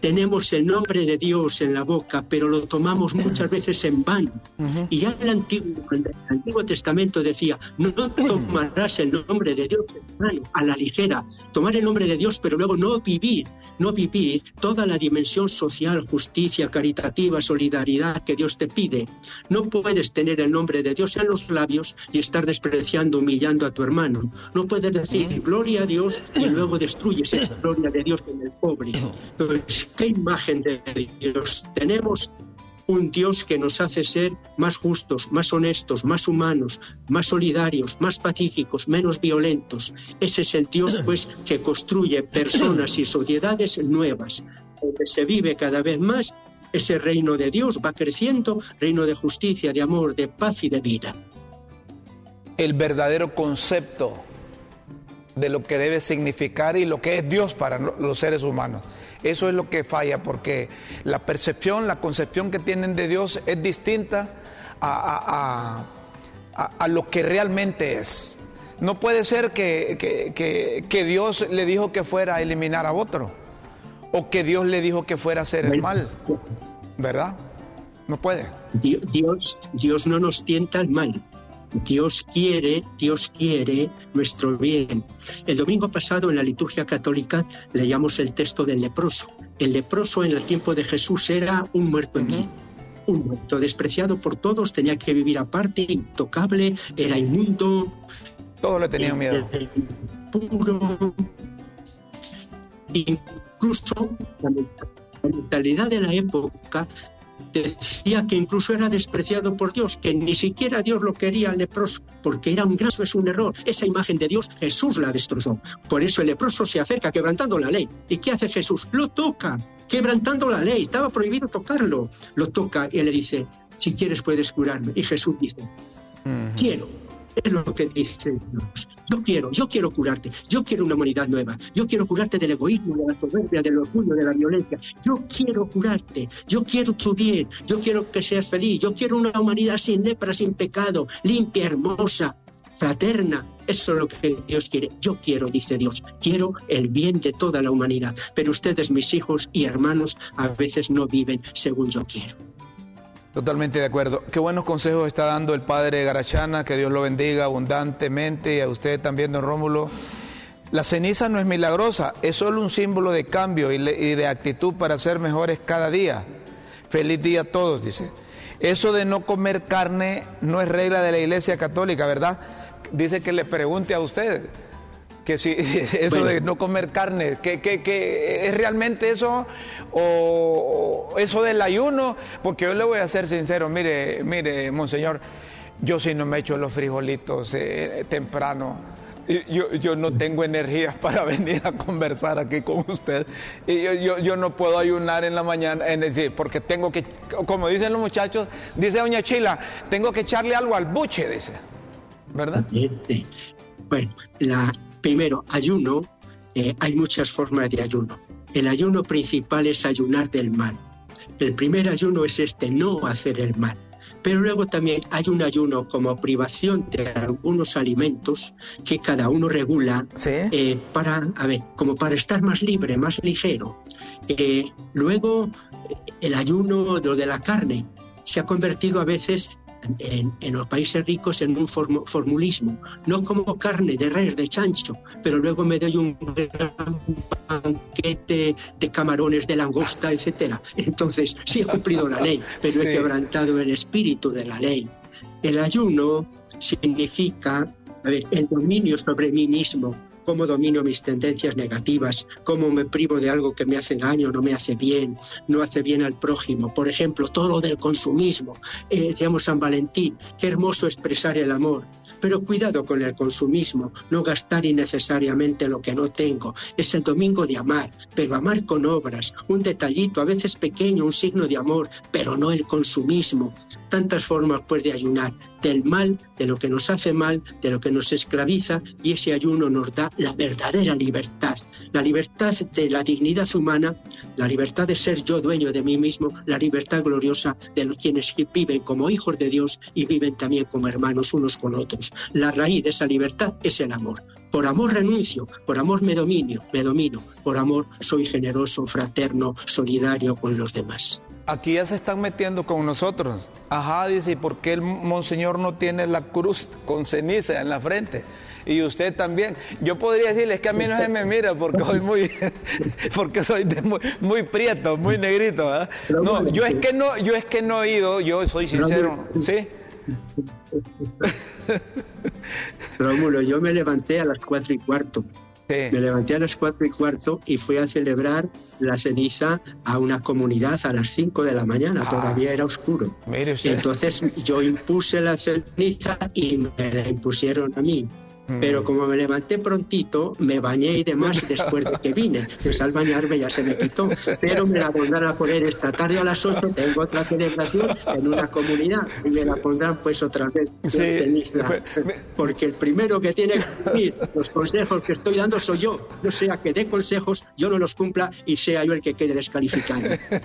tenemos el nombre de Dios en la boca, pero lo tomamos muchas veces en vano. Uh -huh. Y ya el Antiguo, el Antiguo, Testamento decía, no tomarás el nombre de Dios en vano, a la ligera. Tomar el nombre de Dios, pero luego no vivir, no vivir toda la dimensión social, justicia, caritativa, solidaridad que Dios te pide. No puedes tener el nombre de Dios en los labios y estar despreciando, humillando a tu hermano. No puedes decir gloria a Dios y luego destruyes esa gloria de Dios en el pobre. Entonces, ¿Qué imagen de Dios tenemos? Un Dios que nos hace ser más justos, más honestos, más humanos, más solidarios, más pacíficos, menos violentos. Ese es el Dios, pues, que construye personas y sociedades nuevas, donde se vive cada vez más ese reino de Dios, va creciendo, reino de justicia, de amor, de paz y de vida. El verdadero concepto de lo que debe significar y lo que es Dios para los seres humanos. Eso es lo que falla, porque la percepción, la concepción que tienen de Dios es distinta a, lo que realmente es. No puede ser que, Dios le dijo que fuera a eliminar a otro, o que Dios le dijo que fuera a hacer el mal, ¿verdad? No puede. Dios, Dios no nos tienta al mal. Dios quiere, Dios quiere nuestro bien. El domingo pasado en la liturgia católica leíamos el texto del leproso. El leproso en el tiempo de Jesús era un muerto en vida. Un muerto despreciado por todos, tenía que vivir aparte, intocable, era inmundo. Todos le tenían miedo. Puro. Incluso la mentalidad de la época decía que incluso era despreciado por Dios, que ni siquiera Dios lo quería al leproso, porque era un graso, es un error. Esa imagen de Dios Jesús la destrozó. Por eso el leproso se acerca quebrantando la ley. ¿Y qué hace Jesús? Lo toca, quebrantando la ley. Estaba prohibido tocarlo. Lo toca y le dice, si quieres puedes curarme. Y Jesús dice, quiero es lo que dice Dios. Yo quiero, yo quiero curarte, yo quiero una humanidad nueva, yo quiero curarte del egoísmo, de la soberbia, del orgullo, de la violencia. Yo quiero curarte, yo quiero tu bien, yo quiero que seas feliz, yo quiero una humanidad sin lepra, sin pecado, limpia, hermosa, fraterna. Eso es lo que Dios quiere. Yo quiero, dice Dios, quiero el bien de toda la humanidad. Pero ustedes, mis hijos y hermanos, a veces no viven según yo quiero. Totalmente de acuerdo. Qué buenos consejos está dando el padre Garachana, que Dios lo bendiga abundantemente y a usted también, don Rómulo. La ceniza no es milagrosa, es solo un símbolo de cambio y, de actitud para ser mejores cada día. Feliz día a todos, dice. Eso de no comer carne no es regla de la Iglesia Católica, ¿verdad? Dice que le pregunte a usted que si eso de no comer carne, que, es realmente eso o eso del ayuno, porque yo le voy a ser sincero, mire, mire, monseñor, yo si no me echo los frijolitos eh, temprano. Yo, yo, no tengo energías para venir a conversar aquí con usted. Y yo, yo, no puedo ayunar en la mañana, decir, porque tengo que, como dicen los muchachos, dice doña Chila, tengo que echarle algo al buche, dice. ¿Verdad? Bueno, la, Primero, ayuno, eh, hay muchas formas de ayuno. El ayuno principal es ayunar del mal. El primer ayuno es este, no hacer el mal. Pero luego también hay un ayuno como privación de algunos alimentos que cada uno regula eh, para, a ver, como para estar más libre, más ligero. Eh, luego el ayuno de, de la carne se ha convertido a veces en, los países ricos en un formulismo. No como carne de res, de chancho, pero luego me doy un gran banquete de camarones, de langosta, etcétera. Entonces, sí he cumplido la ley, pero he quebrantado el espíritu de la ley. El ayuno significa el dominio sobre mí mismo, cómo domino mis tendencias negativas, cómo me privo de algo que me hace daño, no me hace bien, no hace bien al prójimo. Por ejemplo, todo lo del consumismo. Eh, decíamos San Valentín, qué hermoso expresar el amor. Pero cuidado con el consumismo, no gastar innecesariamente lo que no tengo. Es el domingo de amar, pero amar con obras, un detallito, a veces pequeño, un signo de amor, pero no el consumismo. Tantas formas puede ayunar, del mal, de lo que nos hace mal, de lo que nos esclaviza, y ese ayuno nos da la verdadera libertad. La libertad de la dignidad humana, la libertad de ser yo dueño de mí mismo, la libertad gloriosa de los quienes viven como hijos de Dios y viven también como hermanos unos con otros. La raíz de esa libertad es el amor. Por amor renuncio, por amor me dominio, me domino, por amor soy generoso, fraterno, solidario con los demás. Aquí ya se están metiendo con nosotros. Ajá, dice, ¿y por qué el monseñor no tiene la cruz con ceniza en la frente? Y usted también. Yo podría decirles que a mí no se me mira porque soy muy, porque soy muy, prieto, muy negrito. No, yo es que no, yo es que no he ido, yo soy sincero. ¿Sí? Rómulo, yo me levanté a las cuatro y cuarto. Me levanté a las cuatro y cuarto y fui a celebrar la ceniza a una comunidad a las cinco de la mañana, ah. todavía era oscuro. Entonces yo impuse la ceniza y me la impusieron a mí. Pero mm. como me levanté prontito, me bañé y demás después de que vine. Pues al bañarme ya se me quitó. Pero me la pondrán a poner esta tarde a las 8. Tengo otra celebración en una comunidad y me la pondrán pues otra vez. Sí. porque el primero que tiene que cumplir los consejos que estoy dando soy yo. No sea que dé consejos, yo no los cumpla y sea yo el que quede descalificado.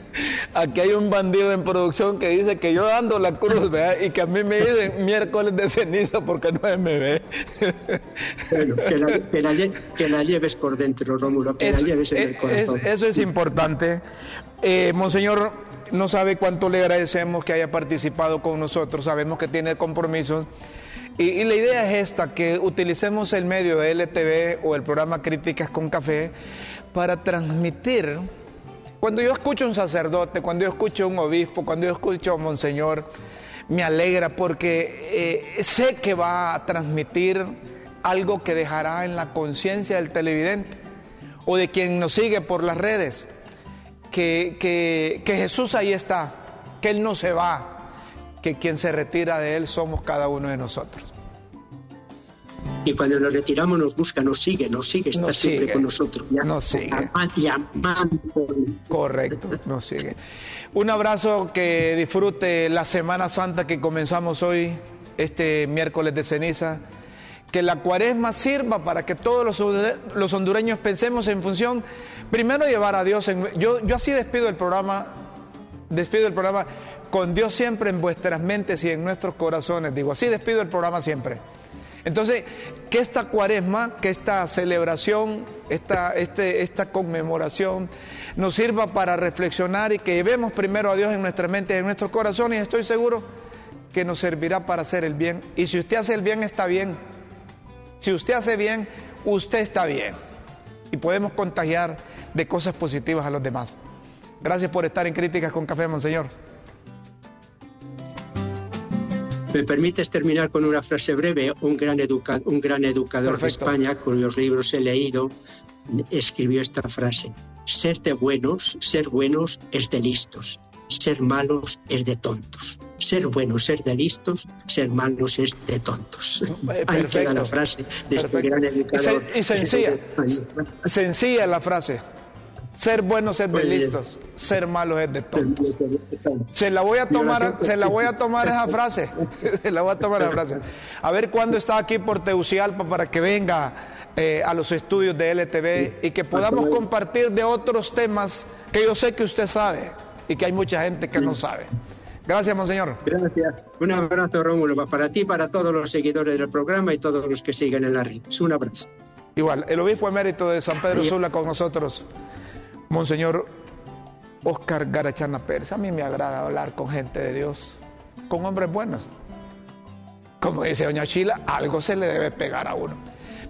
Aquí hay un bandido en producción que dice que yo dando la cruz, ¿verdad? Y que a mí me dicen miércoles de ceniza porque no me ve. Bueno, que la, lleves por dentro, Rómulo, que la lleves en el corazón. eso es importante. Eh, monseñor, no sabe cuánto le agradecemos que haya participado con nosotros, sabemos que tiene compromisos. Y, la idea es esta, que utilicemos el medio de LTV o el programa Críticas con Café para transmitir. Cuando yo escucho a un sacerdote, cuando yo escucho a un obispo, cuando yo escucho a un monseñor, me alegra porque eh, sé que va a transmitir algo que dejará en la conciencia del televidente o de quien nos sigue por las redes, que, que, que Jesús ahí está, que Él no se va, que quien se retira de Él somos cada uno de nosotros. Y cuando nos retiramos nos busca, nos sigue, nos sigue, está siempre con nosotros. nos sigue. Correcto, nos sigue. Un abrazo, que disfrute la Semana Santa que comenzamos hoy, este miércoles de ceniza. Que la cuaresma sirva para que todos los, hondureños pensemos en función, primero llevar a Dios. En, yo, yo así despido el programa, despido el programa con Dios siempre en vuestras mentes y en nuestros corazones. Digo, así despido el programa siempre. Entonces, que esta cuaresma, que esta celebración, esta, este, esta conmemoración nos sirva para reflexionar y que llevemos primero a Dios en nuestra mente y en nuestros corazones y estoy seguro que nos servirá para hacer el bien. Y si usted hace el bien, está bien. Si usted hace bien, usted está bien. Y podemos contagiar de cosas positivas a los demás. Gracias por estar en Críticas con Café, Monseñor. ¿Me permites terminar con una frase breve? Un gran, un gran educador de España, cuyos libros he leído, escribió esta frase. Ser de buenos, ser buenos es de listos. Ser malos es de tontos. Ser buenos, ser de listos, ser malos es de tontos. Eh, Ahí queda la frase de este gran educador. Y sencilla, sencilla la frase. Ser buenos es de listos, ser malos es de tontos. Se la voy a tomar, se la voy a tomar esa frase. Se la voy a tomar esa frase. A ver cuándo está aquí por Teucialpa para que venga eh, a los estudios de LTV y que podamos compartir de otros temas que yo sé que usted sabe y que hay mucha gente que no sabe. Gracias, monseñor. Gracias. Un abrazo, Rómulo, para ti, para todos los seguidores del programa y todos los que siguen en la red. Un abrazo. Igual, el obispo emérito de San Pedro Sula con nosotros. Monseñor Oscar Garachana Pérez, a mí me agrada hablar con gente de Dios, con hombres buenos. Como dice doña Chila, algo se le debe pegar a uno.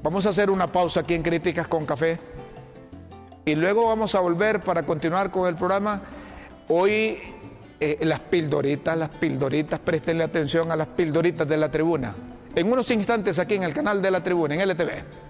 Vamos a hacer una pausa aquí en Críticas con Café y luego vamos a volver para continuar con el programa. Hoy eh, las pildoritas, las pildoritas, prestenle atención a las pildoritas de la tribuna. En unos instantes aquí en el canal de la tribuna, en LTV.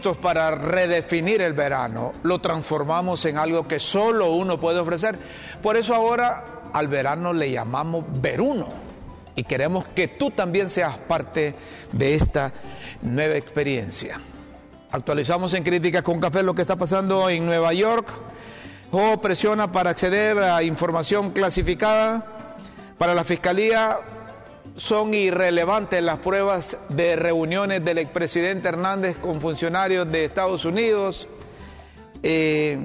Listos para redefinir el verano, lo transformamos en algo que solo uno puede ofrecer. Por eso ahora al verano le llamamos veruno y queremos que tú también seas parte de esta nueva experiencia. Actualizamos en Críticas con Café lo que está pasando en Nueva York. O presiona para acceder a información clasificada. Para la Fiscalía son irrelevantes las pruebas de reuniones del expresidente Hernández con funcionarios de Estados Unidos. Eh,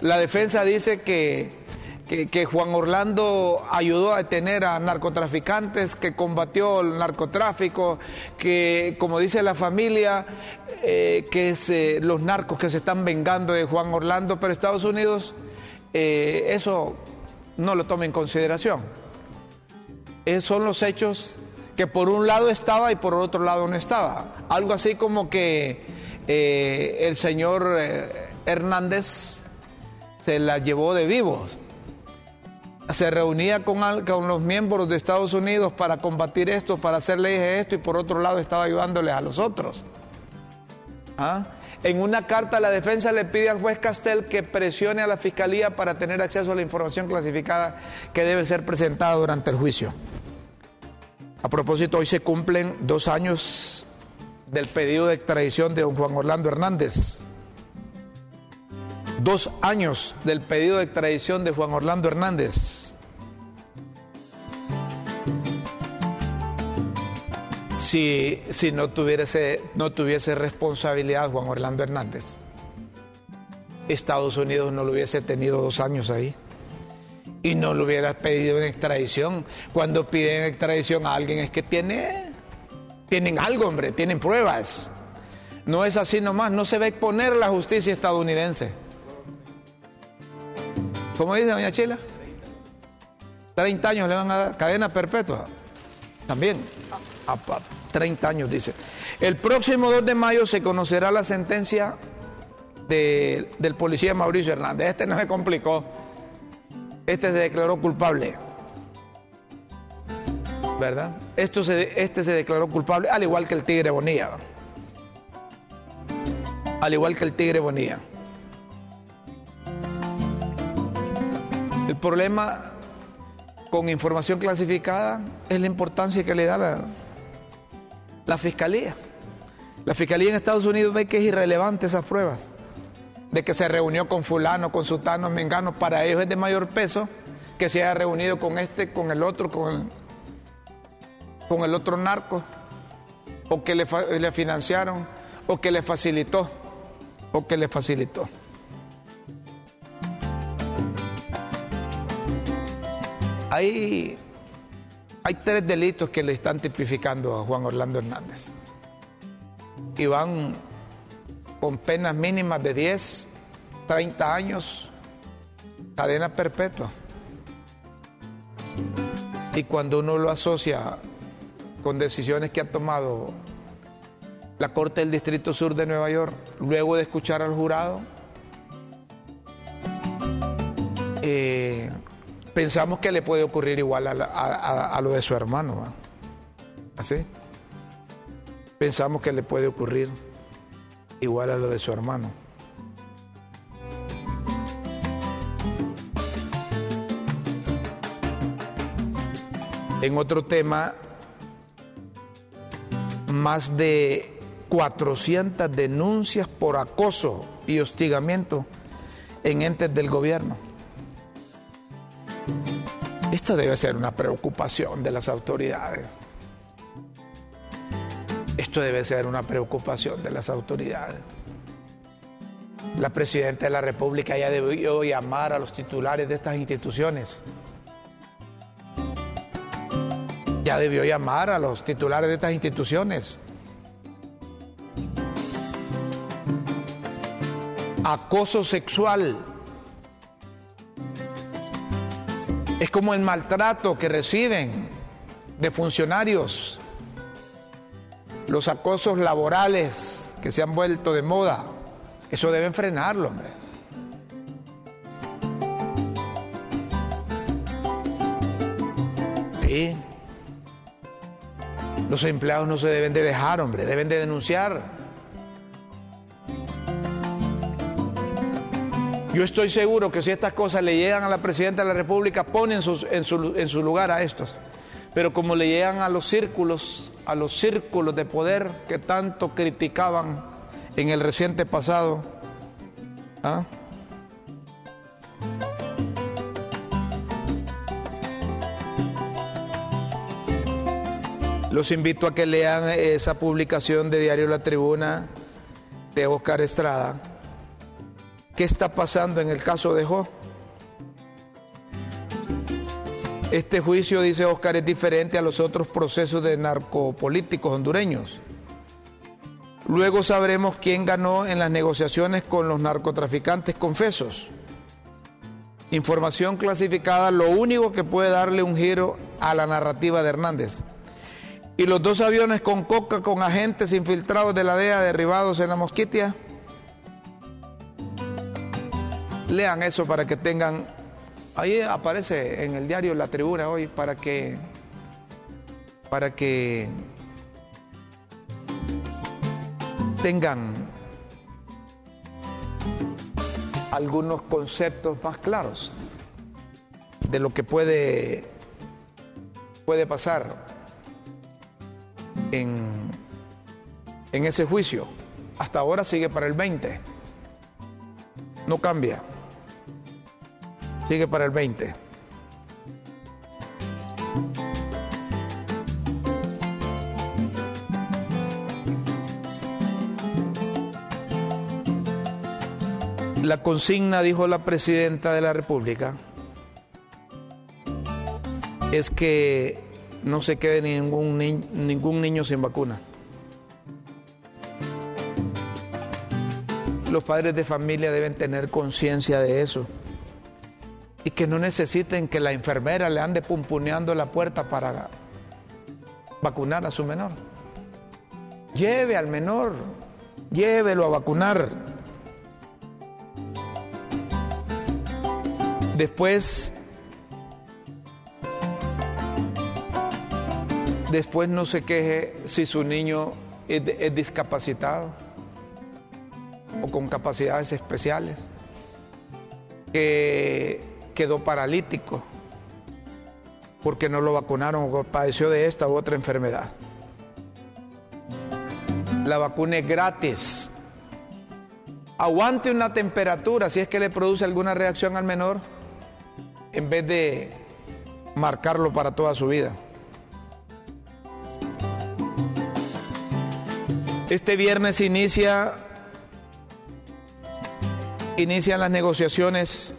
la defensa dice que, que, Juan Orlando ayudó a detener a narcotraficantes, que combatió el narcotráfico, que, como dice la familia, eh, que es, los narcos que se están vengando de Juan Orlando, pero Estados Unidos eh, eso no lo toma en consideración. Esos son los hechos que por un lado estaba y por otro lado no estaba. Algo así como que eh, el señor eh, Hernández se la llevó de vivos. Se reunía con, con los miembros de Estados Unidos para combatir esto, para hacer leyes de esto, y por otro lado estaba ayudándoles a los otros. ¿Ah? En una carta la defensa le pide al juez Castel que presione a la fiscalía para tener acceso a la información clasificada que debe ser presentada durante el juicio. A propósito, hoy se cumplen dos años del pedido de extradición de don Juan Orlando Hernández. Dos años del pedido de extradición de Juan Orlando Hernández. Si, si no, tuviese, no tuviese responsabilidad Juan Orlando Hernández, Estados Unidos no lo hubiese tenido dos años ahí y no lo hubiera pedido en extradición. Cuando piden extradición a alguien es que tiene, tienen algo, hombre, tienen pruebas. No es así nomás, no se va a exponer la justicia estadounidense. ¿Cómo dice doña Chila? 30 años le van a dar, cadena perpetua. También, a, 30 años dice. El próximo 2 de mayo se conocerá la sentencia del policía Mauricio Hernández. Este no se complicó este se declaró culpable. ¿Verdad? Esto se, este se declaró culpable, al igual que el Tigre Bonilla. Al igual que el Tigre Bonilla. El problema con información clasificada es la importancia que le da la, la fiscalía. La fiscalía en Estados Unidos ve que es irrelevante esas pruebas de que se reunió con fulano, con sultano, mengano, para ellos es de mayor peso que se haya reunido con este, con el otro, con el, con el otro narco, o que le, le financiaron, o que le facilitó, o que le facilitó. Hay, hay tres delitos que le están tipificando a Juan Orlando Hernández. Y van con penas mínimas de 10, 30 años, cadena perpetua. Y cuando uno lo asocia con decisiones que ha tomado la Corte del Distrito Sur de Nueva York, luego de escuchar al jurado, eh, pensamos que le puede ocurrir igual a, lo de su hermano. ¿Así? Pensamos que le puede ocurrir igual a lo de su hermano. En otro tema, más de 400 denuncias por acoso y hostigamiento en entes del gobierno. Esto debe ser una preocupación de las autoridades. Esto debe ser una preocupación de las autoridades. La presidenta de la República ya debió llamar a los titulares de estas instituciones. Ya debió llamar a los titulares de estas instituciones. Acoso sexual. Es como el maltrato que reciben de funcionarios los acosos laborales que se han vuelto de moda, eso deben frenarlo, hombre. Sí. Los empleados no se deben de dejar, hombre, deben de denunciar. Yo estoy seguro que si estas cosas le llegan a la Presidenta de la República, ponen en, su, lugar a estos. Pero como le llegan a los círculos, a los círculos de poder que tanto criticaban en el reciente pasado, ¿ah? Los invito a que lean esa publicación de Diario La Tribuna de Oscar Estrada. ¿Qué está pasando en el caso de Jo? Este juicio, dice Oscar, es diferente a los otros procesos de narcopolíticos hondureños. Luego sabremos quién ganó en las negociaciones con los narcotraficantes confesos. Información clasificada, lo único que puede darle un giro a la narrativa de Hernández. Y los dos aviones con coca con agentes infiltrados de la DEA derribados en la mosquitia. Lean eso para que tengan. Ahí aparece en el diario La Tribuna hoy para que. para que tengan algunos conceptos más claros de lo que puede, puede pasar en, en ese juicio. Hasta ahora sigue para el 20. No cambia. Sigue para el 20. La consigna, dijo la presidenta de la República, es que no se quede ningún, ni ningún niño sin vacuna. Los padres de familia deben tener conciencia de eso y que no necesiten que la enfermera le ande pumpuneando la puerta para vacunar a su menor. Lleve al menor, llévelo a vacunar. Después después no se queje si su niño es, es, discapacitado o con capacidades especiales, que quedó paralítico porque no lo vacunaron o padeció de esta u otra enfermedad. La vacuna es gratis. Aguante una temperatura si es que le produce alguna reacción al menor en vez de marcarlo para toda su vida. Este viernes inicia inician las negociaciones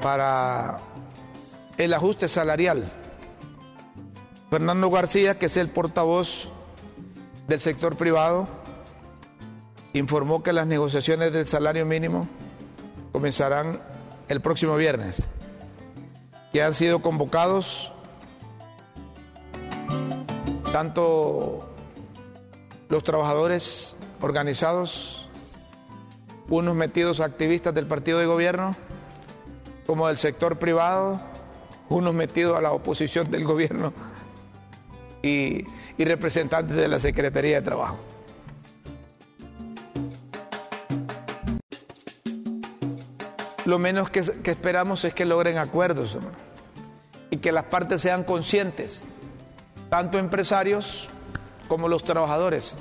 para el ajuste salarial. Fernando García, que es el portavoz del sector privado, informó que las negociaciones del salario mínimo comenzarán el próximo viernes, que han sido convocados tanto los trabajadores organizados, unos metidos activistas del partido de gobierno, como del sector privado, unos metidos a la oposición del gobierno y, representantes de la Secretaría de Trabajo. Lo menos que, esperamos es que logren acuerdos y que las partes sean conscientes, tanto empresarios como los trabajadores,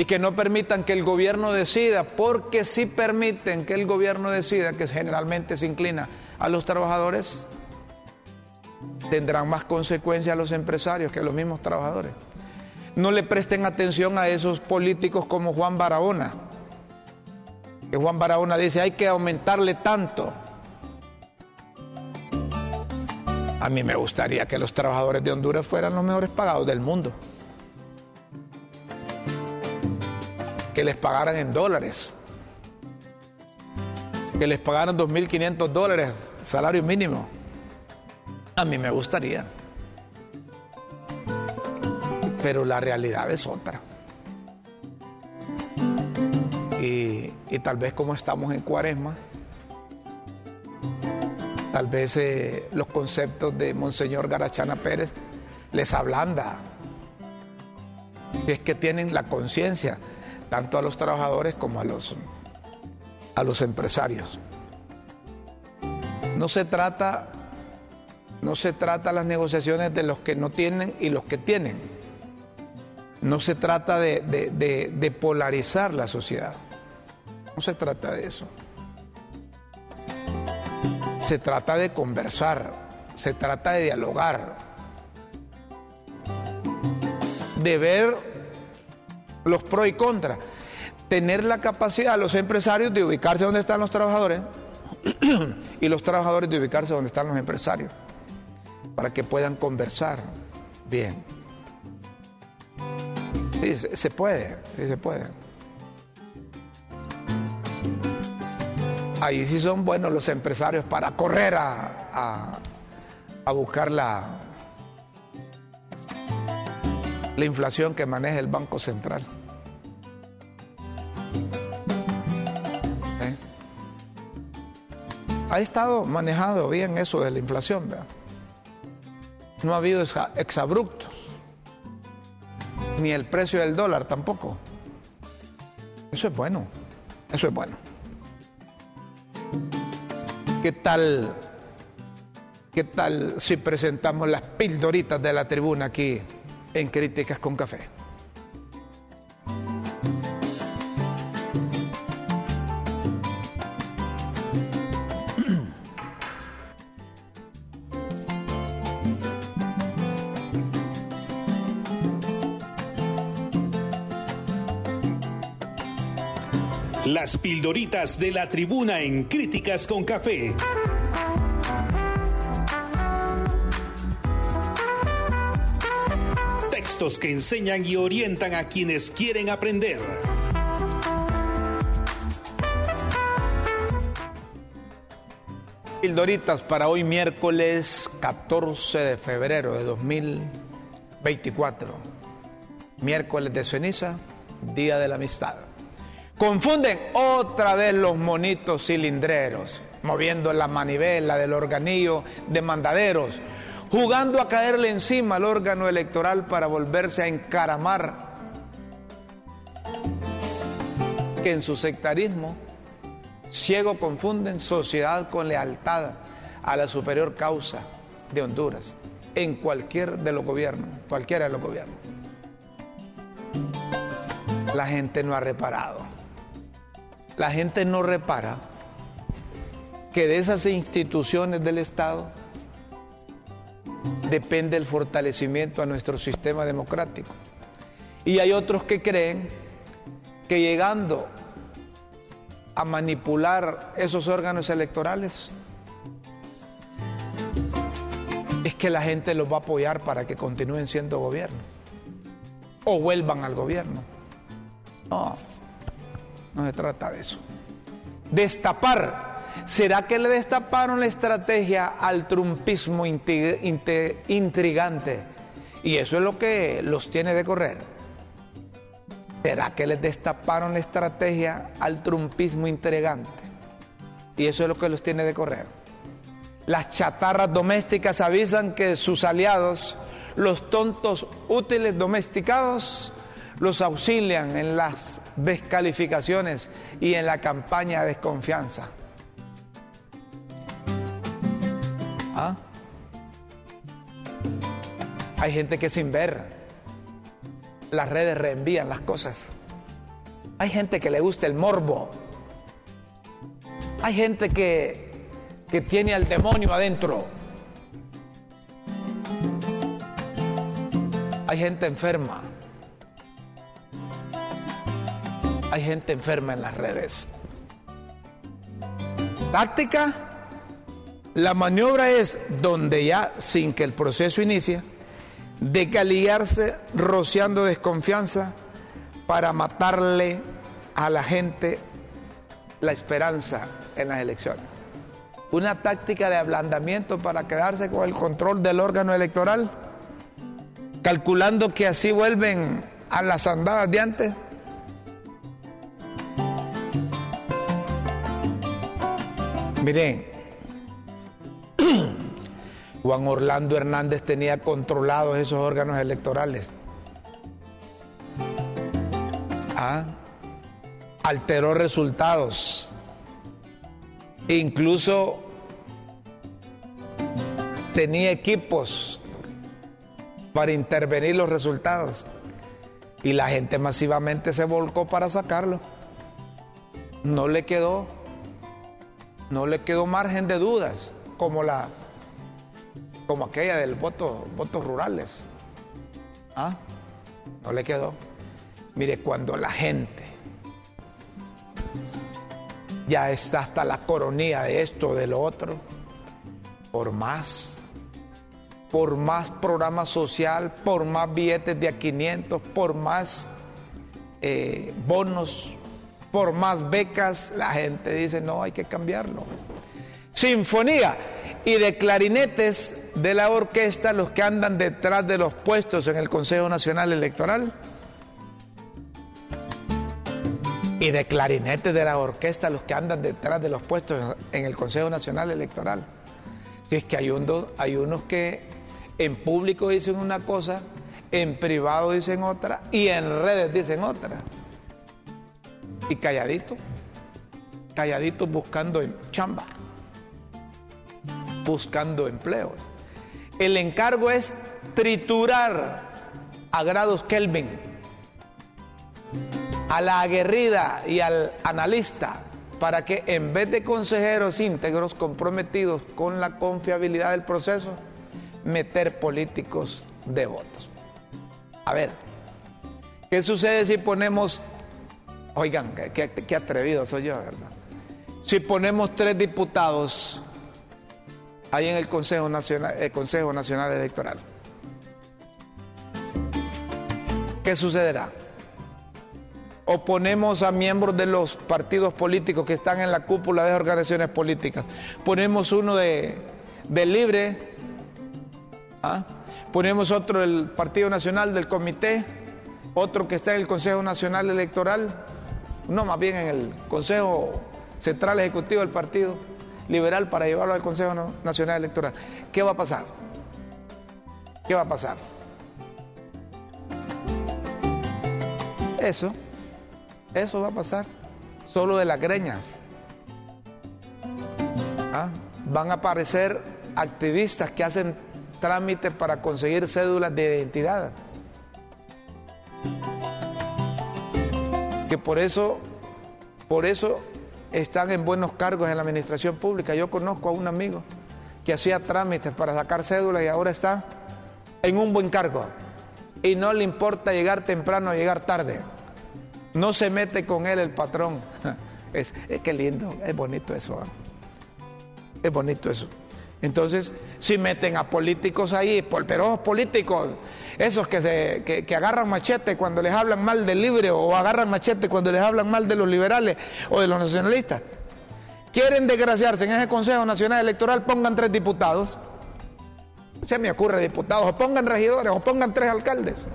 y que no permitan que el gobierno decida, porque si permiten que el gobierno decida, que generalmente se inclina a los trabajadores, tendrán más consecuencias a los empresarios que a los mismos trabajadores. No le presten atención a esos políticos como Juan Barahona, que Juan Barahona dice hay que aumentarle tanto. A mí me gustaría que los trabajadores de Honduras fueran los mejores pagados del mundo. Que les pagaran en dólares. Que les pagaran 2.500 dólares, salario mínimo. A mí me gustaría. Pero la realidad es otra. Y, y tal vez como estamos en cuaresma, tal vez eh, los conceptos de Monseñor Garachana Pérez les ablanda. Y es que tienen la conciencia, tanto a los trabajadores como a los, a los empresarios. No se trata, no se trata las negociaciones de los que no tienen y los que tienen. No se trata de, de, de, de polarizar la sociedad. No se trata de eso. Se trata de conversar, se trata de dialogar, de ver los pros y contras, tener la capacidad los empresarios de ubicarse donde están los trabajadores y los trabajadores de ubicarse donde están los empresarios, para que puedan conversar bien. Sí, se puede, sí se puede. ahí sí son buenos los empresarios para correr a, a, a buscar la, la inflación que maneja el Banco Central. ¿Eh? Ha estado manejado bien eso de la inflación, ¿verdad? No ha habido exabruptos, ni el precio del dólar tampoco. Eso es bueno, eso es bueno. ¿Qué tal? ¿Qué tal si presentamos las pildoritas de la tribuna aquí en Críticas con Café? Las pildoritas de la tribuna en Críticas con Café. Que enseñan y orientan a quienes quieren aprender. Pildoritas para hoy miércoles 14 de febrero de 2024. Miércoles de ceniza, Día de la Amistad. Confunden otra vez los monitos cilindreros, moviendo la manivela del organillo de mandaderos, jugando a caerle encima al órgano electoral para volverse a encaramar, que en su sectarismo ciego confunden sociedad con lealtad a la superior causa de Honduras, en cualquier de los gobiernos, cualquiera de los gobiernos. La gente no ha reparado la gente no repara que de esas instituciones del Estado depende el fortalecimiento a nuestro sistema democrático. Y hay otros que creen que llegando a manipular esos órganos electorales, es que la gente los va a apoyar para que continúen siendo gobierno o vuelvan al gobierno. No, no se trata de eso. Destapar. ¿Será que le destaparon la estrategia al trumpismo intrigante? Y eso es lo que los tiene de correr. ¿Será que les destaparon la estrategia al trumpismo intrigante? Y eso es lo que los tiene de correr. Las chatarras domésticas avisan que sus aliados, los tontos útiles domesticados, los auxilian en las descalificaciones y en la campaña de desconfianza. ¿Ah? Hay gente que sin ver las redes reenvían las cosas. Hay gente que le gusta el morbo. Hay gente que, que tiene al demonio adentro. Hay gente enferma. hay gente enferma en las redes. Táctica, la maniobra es donde ya, sin que el proceso inicie, de rociando desconfianza para matarle a la gente la esperanza en las elecciones. Una táctica de ablandamiento para quedarse con el control del órgano electoral, calculando que así vuelven a las andadas de antes Miren, Juan Orlando Hernández tenía controlados esos órganos electorales. Ah, alteró resultados. Incluso tenía equipos para intervenir los resultados. Y la gente masivamente se volcó para sacarlo. No le quedó no le quedó margen de dudas como la como aquella del voto votos rurales. ¿Ah? No le quedó. Mire, cuando la gente ya está hasta la coronía de esto, de lo otro, por más, por más programa social, por más billetes de a 500, por más eh, bonos por más becas, la gente dice, no, hay que cambiarlo. Sinfonía y de clarinetes de la orquesta los que andan detrás de los puestos en el Consejo Nacional Electoral. Y de clarinetes de la orquesta los que andan detrás de los puestos en el Consejo Nacional Electoral. Si es que hay, hay unos que en público dicen una cosa, en privado dicen otra y en redes dicen otra. Y calladito, calladito buscando chamba, buscando empleos. El encargo es triturar a grados Kelvin a la aguerrida y al analista para que en vez de consejeros íntegros comprometidos con la confiabilidad del proceso, meter políticos devotos. A ver, ¿qué sucede si ponemos, oigan, qué, atrevido soy yo, ¿verdad? Si ponemos tres diputados ahí en el Consejo Nacional, el Consejo Nacional Electoral, ¿qué sucederá? o ponemos a miembros de los partidos políticos que están en la cúpula de organizaciones políticas. Ponemos uno de, Libre, ¿ah? ponemos otro del Partido Nacional del Comité, otro que está en el Consejo Nacional Electoral, no, más bien en el Consejo Central Ejecutivo del Partido Liberal para llevarlo al Consejo Nacional Electoral. ¿Qué va a pasar? ¿Qué va a pasar? Eso eso va a pasar. Solo de las greñas. ¿Ah? Van a aparecer activistas que hacen trámites para conseguir cédulas de identidad. Que por eso, por eso están en buenos cargos en la administración pública. Yo conozco a un amigo que hacía trámites para sacar cédulas y ahora está en un buen cargo. Y no le importa llegar temprano o llegar tarde. No se mete con él el patrón. Es, que lindo, es bonito eso. ¿ah? Es bonito eso. Entonces, si meten a políticos ahí, pero políticos, esos que, se, que, agarran machete cuando les hablan mal del libre o agarran machete cuando les hablan mal de los liberales o de los nacionalistas, quieren desgraciarse en ese Consejo Nacional Electoral, pongan tres diputados. Se me ocurre diputados, o pongan regidores, o pongan tres alcaldes.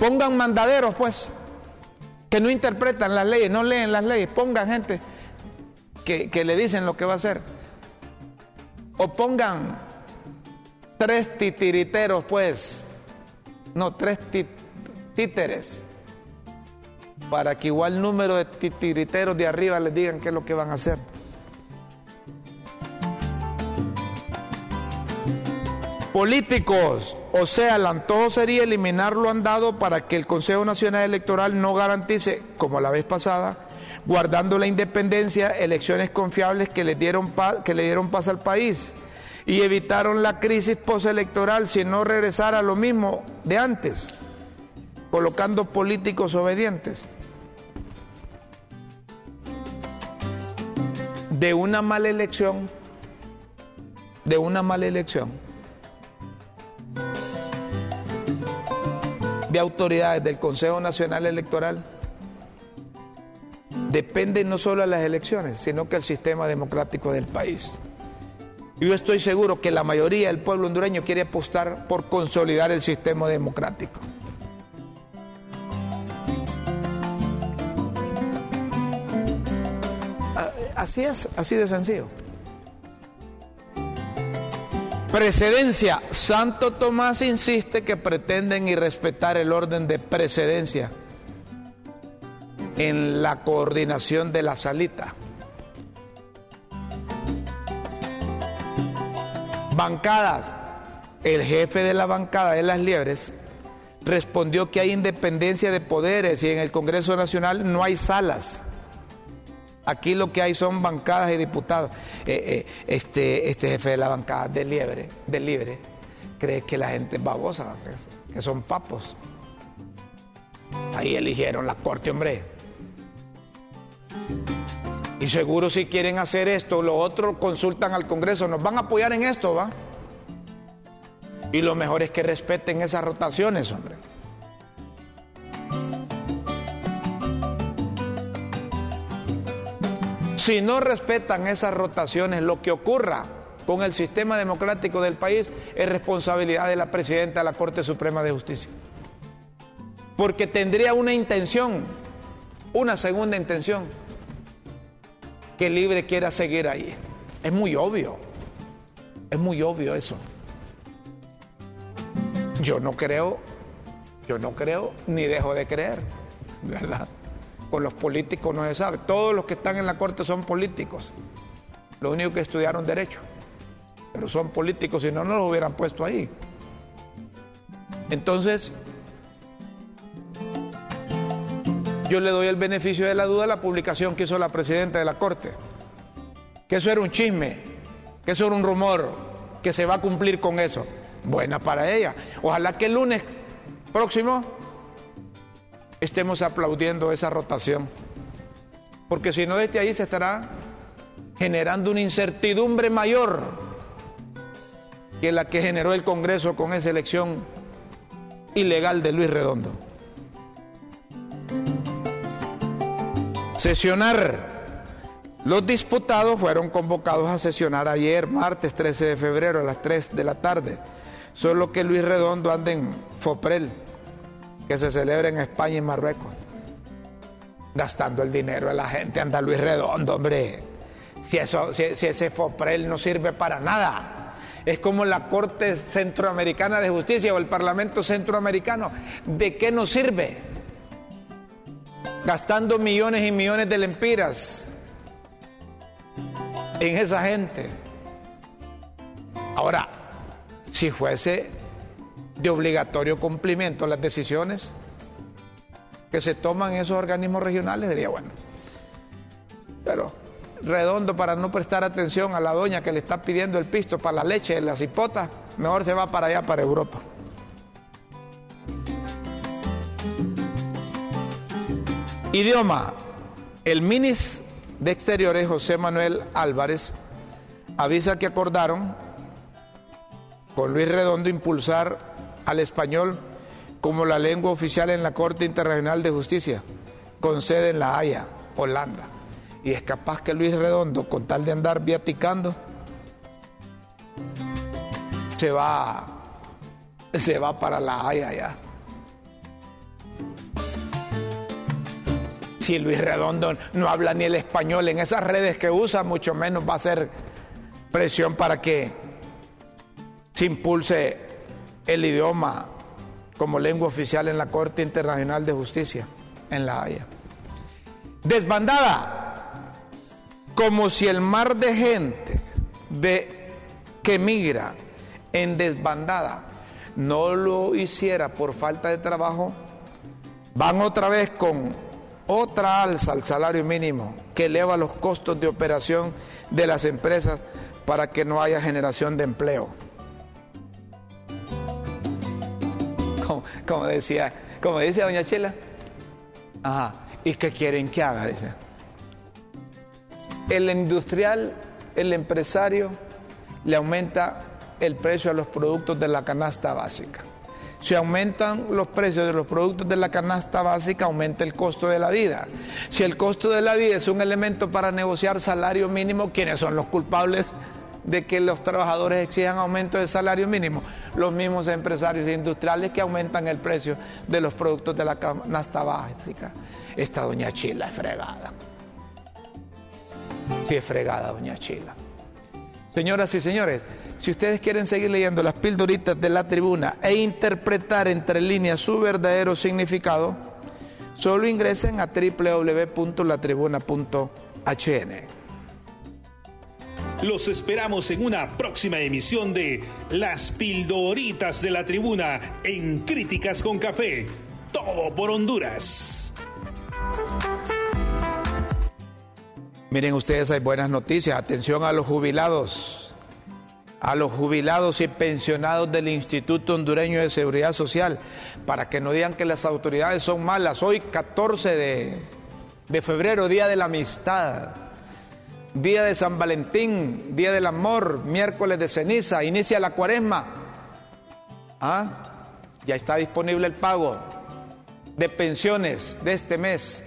Pongan mandaderos, pues, que no interpretan las leyes, no leen las leyes. Pongan gente que, le dicen lo que va a hacer. O pongan tres titiriteros, pues, no, tres títeres, para que igual número de titiriteros de arriba les digan qué es lo que van a hacer. Políticos, o sea, el antojo sería eliminar lo andado para que el Consejo Nacional Electoral no garantice, como la vez pasada, guardando la independencia, elecciones confiables que le dieron, que le dieron paz al país y evitaron la crisis postelectoral si no regresara a lo mismo de antes, colocando políticos obedientes. De una mala elección, de una mala elección de autoridades del Consejo Nacional Electoral depende no solo de las elecciones, sino que el sistema democrático del país. Yo estoy seguro que la mayoría del pueblo hondureño quiere apostar por consolidar el sistema democrático. Ah, así es, así de sencillo. Precedencia. Santo Tomás insiste que pretenden irrespetar el orden de precedencia en la coordinación de la salita. Bancadas. El jefe de la bancada de las liebres respondió que hay independencia de poderes y en el Congreso Nacional no hay salas. Aquí lo que hay son bancadas y diputados. Eh, eh, este, este jefe de la bancada de Liebre, de Libre, cree que la gente es babosa, que, que son papos. Ahí eligieron la corte, hombre. Y seguro si quieren hacer esto, los otros consultan al Congreso, nos van a apoyar en esto, ¿va? Y lo mejor es que respeten esas rotaciones, hombre. Si no respetan esas rotaciones, lo que ocurra con el sistema democrático del país es responsabilidad de la presidenta de la Corte Suprema de Justicia. Porque tendría una intención, una segunda intención, que Libre quiera seguir ahí. Es muy obvio, es muy obvio eso. Yo no creo, yo no creo ni dejo de creer, ¿verdad? Con los políticos no se sabe. Todos los que están en la corte son políticos. Lo único que estudiaron derecho. Pero son políticos, si no, no los hubieran puesto ahí. Entonces, yo le doy el beneficio de la duda a la publicación que hizo la presidenta de la Corte. Que eso era un chisme, que eso era un rumor, que se va a cumplir con eso. Buena para ella. Ojalá que el lunes próximo estemos aplaudiendo esa rotación. Porque si no, desde ahí se estará generando una incertidumbre mayor que la que generó el Congreso con esa elección ilegal de Luis Redondo. Sesionar. Los diputados fueron convocados a sesionar ayer, martes 13 de febrero, a las 3 de la tarde. Solo que Luis Redondo anda en Foprel, que se celebra en España y Marruecos. Gastando el dinero de la gente, anda Luis Redondo, hombre. Si, eso, si ese Foprel no sirve para nada es como la Corte Centroamericana de Justicia o el Parlamento Centroamericano. ¿De qué nos sirve? Gastando millones y millones de lempiras en esa gente. Ahora, si fuese de obligatorio cumplimiento las decisiones que se toman en esos organismos regionales, sería bueno. Pero redondo para no prestar atención a la doña que le está pidiendo el pisto para la leche las hipotas, mejor se va para allá, para Europa. Idioma. El ministro de Exteriores, José Manuel Álvarez, avisa que acordaron con Luis Redondo impulsar al español como la lengua oficial en la Corte Internacional de Justicia, con sede en La Haya, Holanda. Y es capaz que Luis Redondo, con tal de andar viaticando, se va, se va para la Haya ya. Si Luis Redondo no habla ni el español en esas redes que usa, mucho menos va a ser presión para que se impulse el idioma como lengua oficial en la Corte Internacional de Justicia, en La Haya. Desbandada como si el mar de gente de, que migra en desbandada no lo hiciera por falta de trabajo, van otra vez con otra alza al salario mínimo que eleva los costos de operación de las empresas para que no haya generación de empleo. Como, decía, como dice doña Chela, ajá, ¿y qué quieren que haga? Dice el industrial, el empresario, le aumenta el precio a los productos de la canasta básica. Si aumentan los precios de los productos de la canasta básica, aumenta el costo de la vida. Si el costo de la vida es un elemento para negociar salario mínimo, ¿quiénes son los culpables de que los trabajadores exijan aumento de salario mínimo? Los mismos empresarios industriales que aumentan el precio de los productos de la canasta básica. Esta doña Chila es fregada. Sí, es fregada, doña Chila. Señoras y señores, si ustedes quieren seguir leyendo las pildoritas de la tribuna e interpretar entre líneas su verdadero significado, solo ingresen a www.latribuna.hn. Los esperamos en una próxima emisión de Las Pildoritas de la Tribuna en Críticas con Café. Todo por Honduras. Miren ustedes, hay buenas noticias. Atención a los jubilados, a los jubilados y pensionados del Instituto Hondureño de Seguridad Social, para que no digan que las autoridades son malas. Hoy, 14 de, de febrero, Día de la Amistad, Día de San Valentín, Día del Amor, miércoles de ceniza, inicia la cuaresma. ¿Ah? Ya está disponible el pago de pensiones de este mes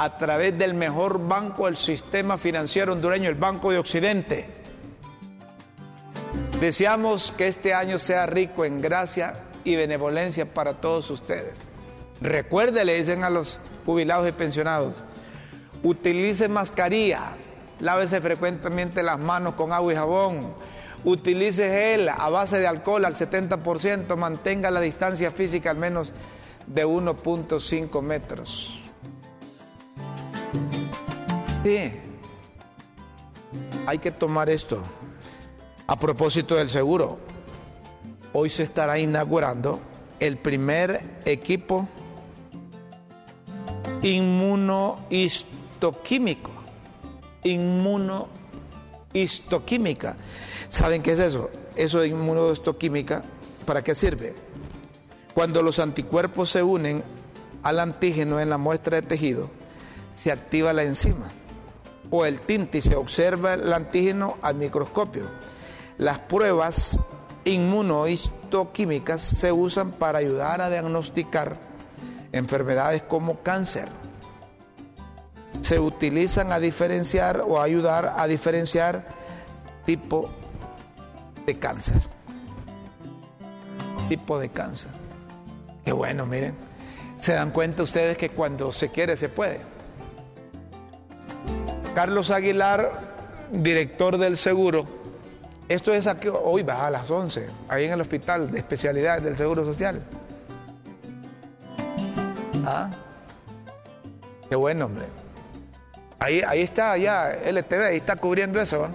a través del mejor banco del sistema financiero hondureño, el Banco de Occidente. Deseamos que este año sea rico en gracia y benevolencia para todos ustedes. Recuerde, le dicen a los jubilados y pensionados, utilice mascarilla, lávese frecuentemente las manos con agua y jabón, utilice gel a base de alcohol al 70%, mantenga la distancia física al menos de 1.5 metros. Sí, hay que tomar esto. A propósito del seguro, hoy se estará inaugurando el primer equipo inmunohistoquímico. Inmunohistoquímica. ¿Saben qué es eso? Eso de inmunohistoquímica, ¿para qué sirve? Cuando los anticuerpos se unen al antígeno en la muestra de tejido, se activa la enzima o el tinte y se observa el antígeno al microscopio. Las pruebas inmunohistoquímicas se usan para ayudar a diagnosticar enfermedades como cáncer. Se utilizan a diferenciar o ayudar a diferenciar tipo de cáncer. Tipo de cáncer. Qué bueno, miren. Se dan cuenta ustedes que cuando se quiere se puede. Carlos Aguilar, director del seguro, esto es aquí, hoy va a las 11, ahí en el hospital de especialidades del Seguro Social. Ah, qué bueno, hombre. Ahí, ahí está ya LTV, ahí está cubriendo eso,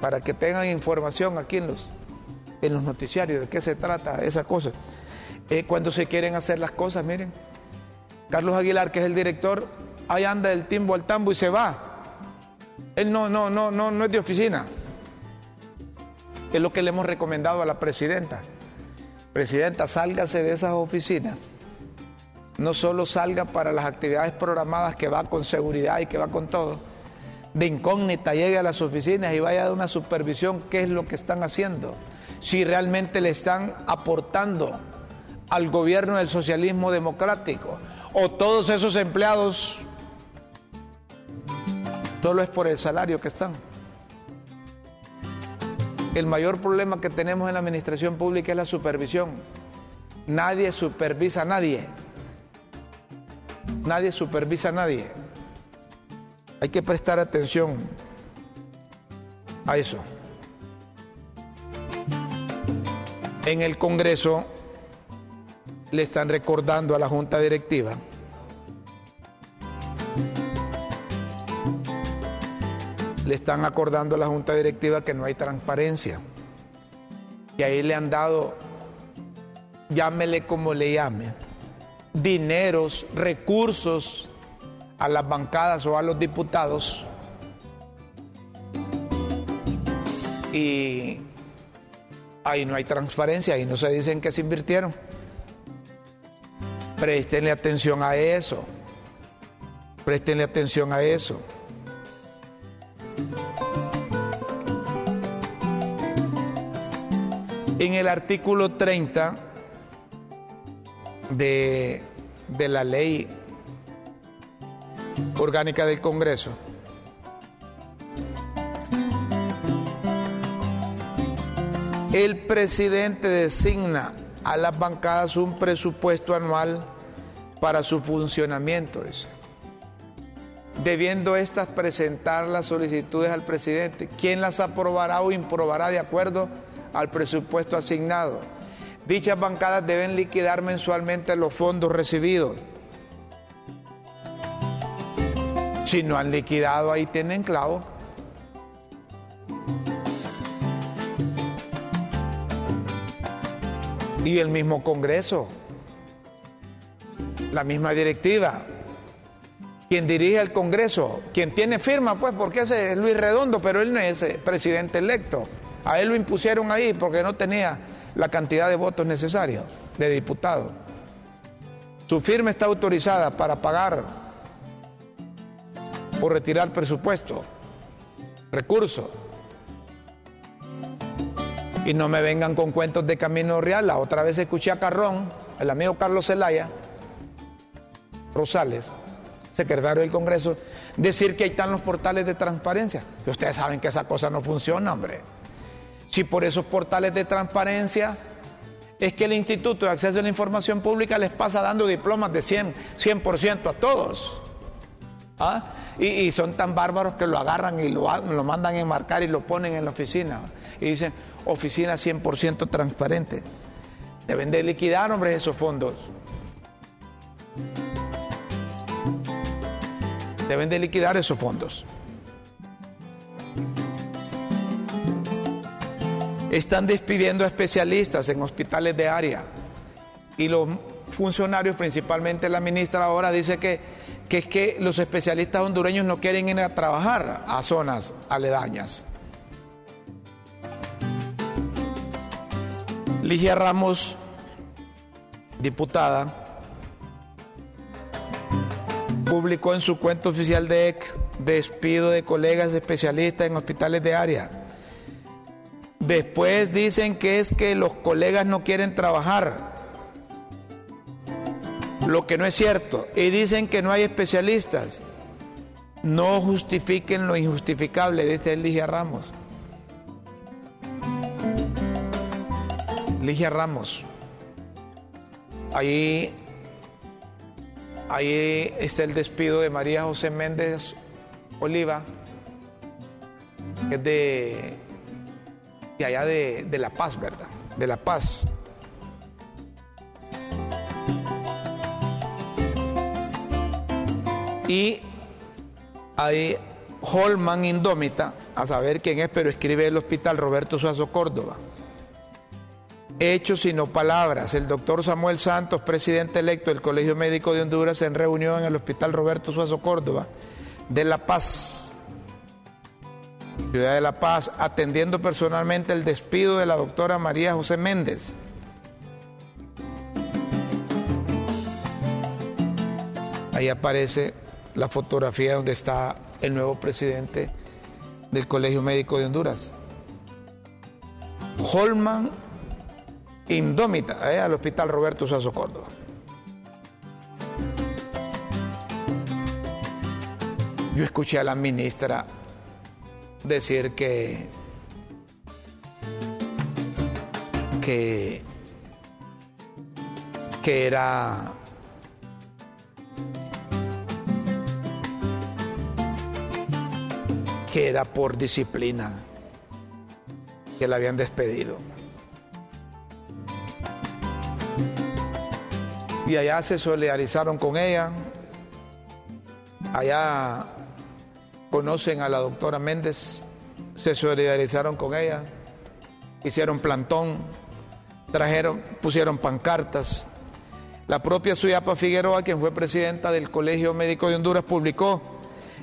para que tengan información aquí en los, en los noticiarios de qué se trata esa cosa. Eh, cuando se quieren hacer las cosas, miren, Carlos Aguilar, que es el director, ahí anda del timbo al tambo y se va. Él no, no, no, no, no es de oficina. Es lo que le hemos recomendado a la presidenta. Presidenta, sálgase de esas oficinas. No solo salga para las actividades programadas que va con seguridad y que va con todo. De incógnita llegue a las oficinas y vaya a una supervisión qué es lo que están haciendo. Si realmente le están aportando al gobierno del socialismo democrático. O todos esos empleados solo es por el salario que están. El mayor problema que tenemos en la administración pública es la supervisión. Nadie supervisa a nadie. Nadie supervisa a nadie. Hay que prestar atención a eso. En el Congreso le están recordando a la Junta Directiva le están acordando a la Junta Directiva que no hay transparencia. Y ahí le han dado, llámele como le llame, dineros, recursos a las bancadas o a los diputados. Y ahí no hay transparencia, ahí no se dicen que se invirtieron. Prestenle atención a eso. Prestenle atención a eso. En el artículo 30 de, de la ley orgánica del Congreso, el presidente designa a las bancadas un presupuesto anual para su funcionamiento. Debiendo estas presentar las solicitudes al presidente, quien las aprobará o improbará de acuerdo al presupuesto asignado. Dichas bancadas deben liquidar mensualmente los fondos recibidos. Si no han liquidado, ahí tienen clavo. Y el mismo Congreso, la misma directiva, quien dirige el Congreso, quien tiene firma, pues, porque ese es Luis Redondo, pero él no es presidente electo. A él lo impusieron ahí porque no tenía la cantidad de votos necesarios de diputado. Su firma está autorizada para pagar o retirar presupuesto, recursos. Y no me vengan con cuentos de Camino Real. La otra vez escuché a Carrón, el amigo Carlos Zelaya, Rosales, secretario del Congreso, decir que ahí están los portales de transparencia. Y ustedes saben que esa cosa no funciona, hombre. Si por esos portales de transparencia es que el Instituto de Acceso a la Información Pública les pasa dando diplomas de 100%, 100 a todos. ¿Ah? Y, son tan bárbaros que lo agarran y lo, lo mandan a enmarcar y lo ponen en la oficina. Y dicen, oficina 100% transparente. Deben de liquidar, hombre, esos fondos. Deben de liquidar esos fondos. Están despidiendo a especialistas en hospitales de área. Y los funcionarios, principalmente la ministra ahora, dice que, que es que los especialistas hondureños no quieren ir a trabajar a zonas aledañas. Ligia Ramos, diputada, publicó en su cuenta oficial de ex despido de colegas especialistas en hospitales de área. Después dicen que es que los colegas no quieren trabajar, lo que no es cierto. Y dicen que no hay especialistas. No justifiquen lo injustificable, dice Ligia Ramos. Ligia Ramos. Ahí, ahí está el despido de María José Méndez Oliva, que es de, allá de, de La Paz, ¿verdad? De La Paz. Y hay Holman Indómita, a saber quién es, pero escribe el hospital Roberto Suazo Córdoba hechos y no palabras. El doctor Samuel Santos, presidente electo del Colegio Médico de Honduras, en reunión en el Hospital Roberto Suazo Córdoba de La Paz, Ciudad de La Paz, atendiendo personalmente el despido de la doctora María José Méndez. Ahí aparece la fotografía donde está el nuevo presidente del Colegio Médico de Honduras. Holman indómita eh, al Hospital Roberto Sazo Córdoba. Yo escuché a la ministra decir que que que era que era por disciplina que la habían despedido. Y allá se solidarizaron con ella. Allá conocen a la doctora Méndez, se solidarizaron con ella, hicieron plantón, trajeron, pusieron pancartas. La propia Suyapa Figueroa, quien fue presidenta del Colegio Médico de Honduras, publicó,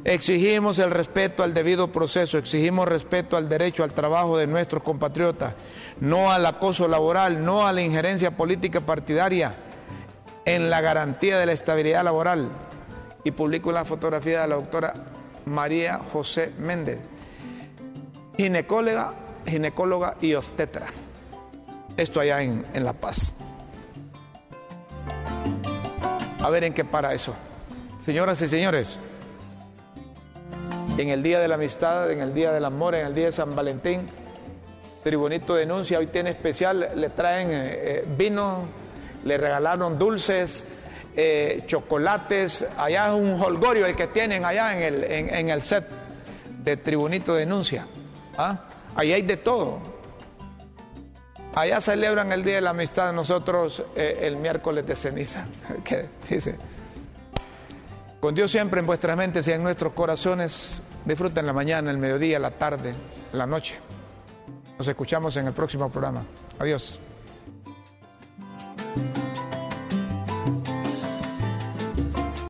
exigimos el respeto al debido proceso, exigimos respeto al derecho al trabajo de nuestros compatriotas, no al acoso laboral, no a la injerencia política partidaria en la garantía de la estabilidad laboral y publico la fotografía de la doctora María José Méndez, ginecóloga, ginecóloga y obstetra. Esto allá en, en La Paz. A ver en qué para eso. Señoras y señores, en el Día de la Amistad, en el Día del Amor, en el Día de San Valentín, Tribunito denuncia, hoy tiene especial, le traen eh, eh, vino, le regalaron dulces, eh, chocolates, allá es un holgorio el que tienen allá en el, en, el set de Tribunito Denuncia. ¿Ah? Ahí hay de todo. Allá celebran el Día de la Amistad, nosotros eh, el miércoles de ceniza. ¿Qué dice? Con Dios siempre en vuestras mentes y en nuestros corazones. Disfruten la mañana, el mediodía, la tarde, la noche. Nos escuchamos en el próximo programa. Adiós. Thank you.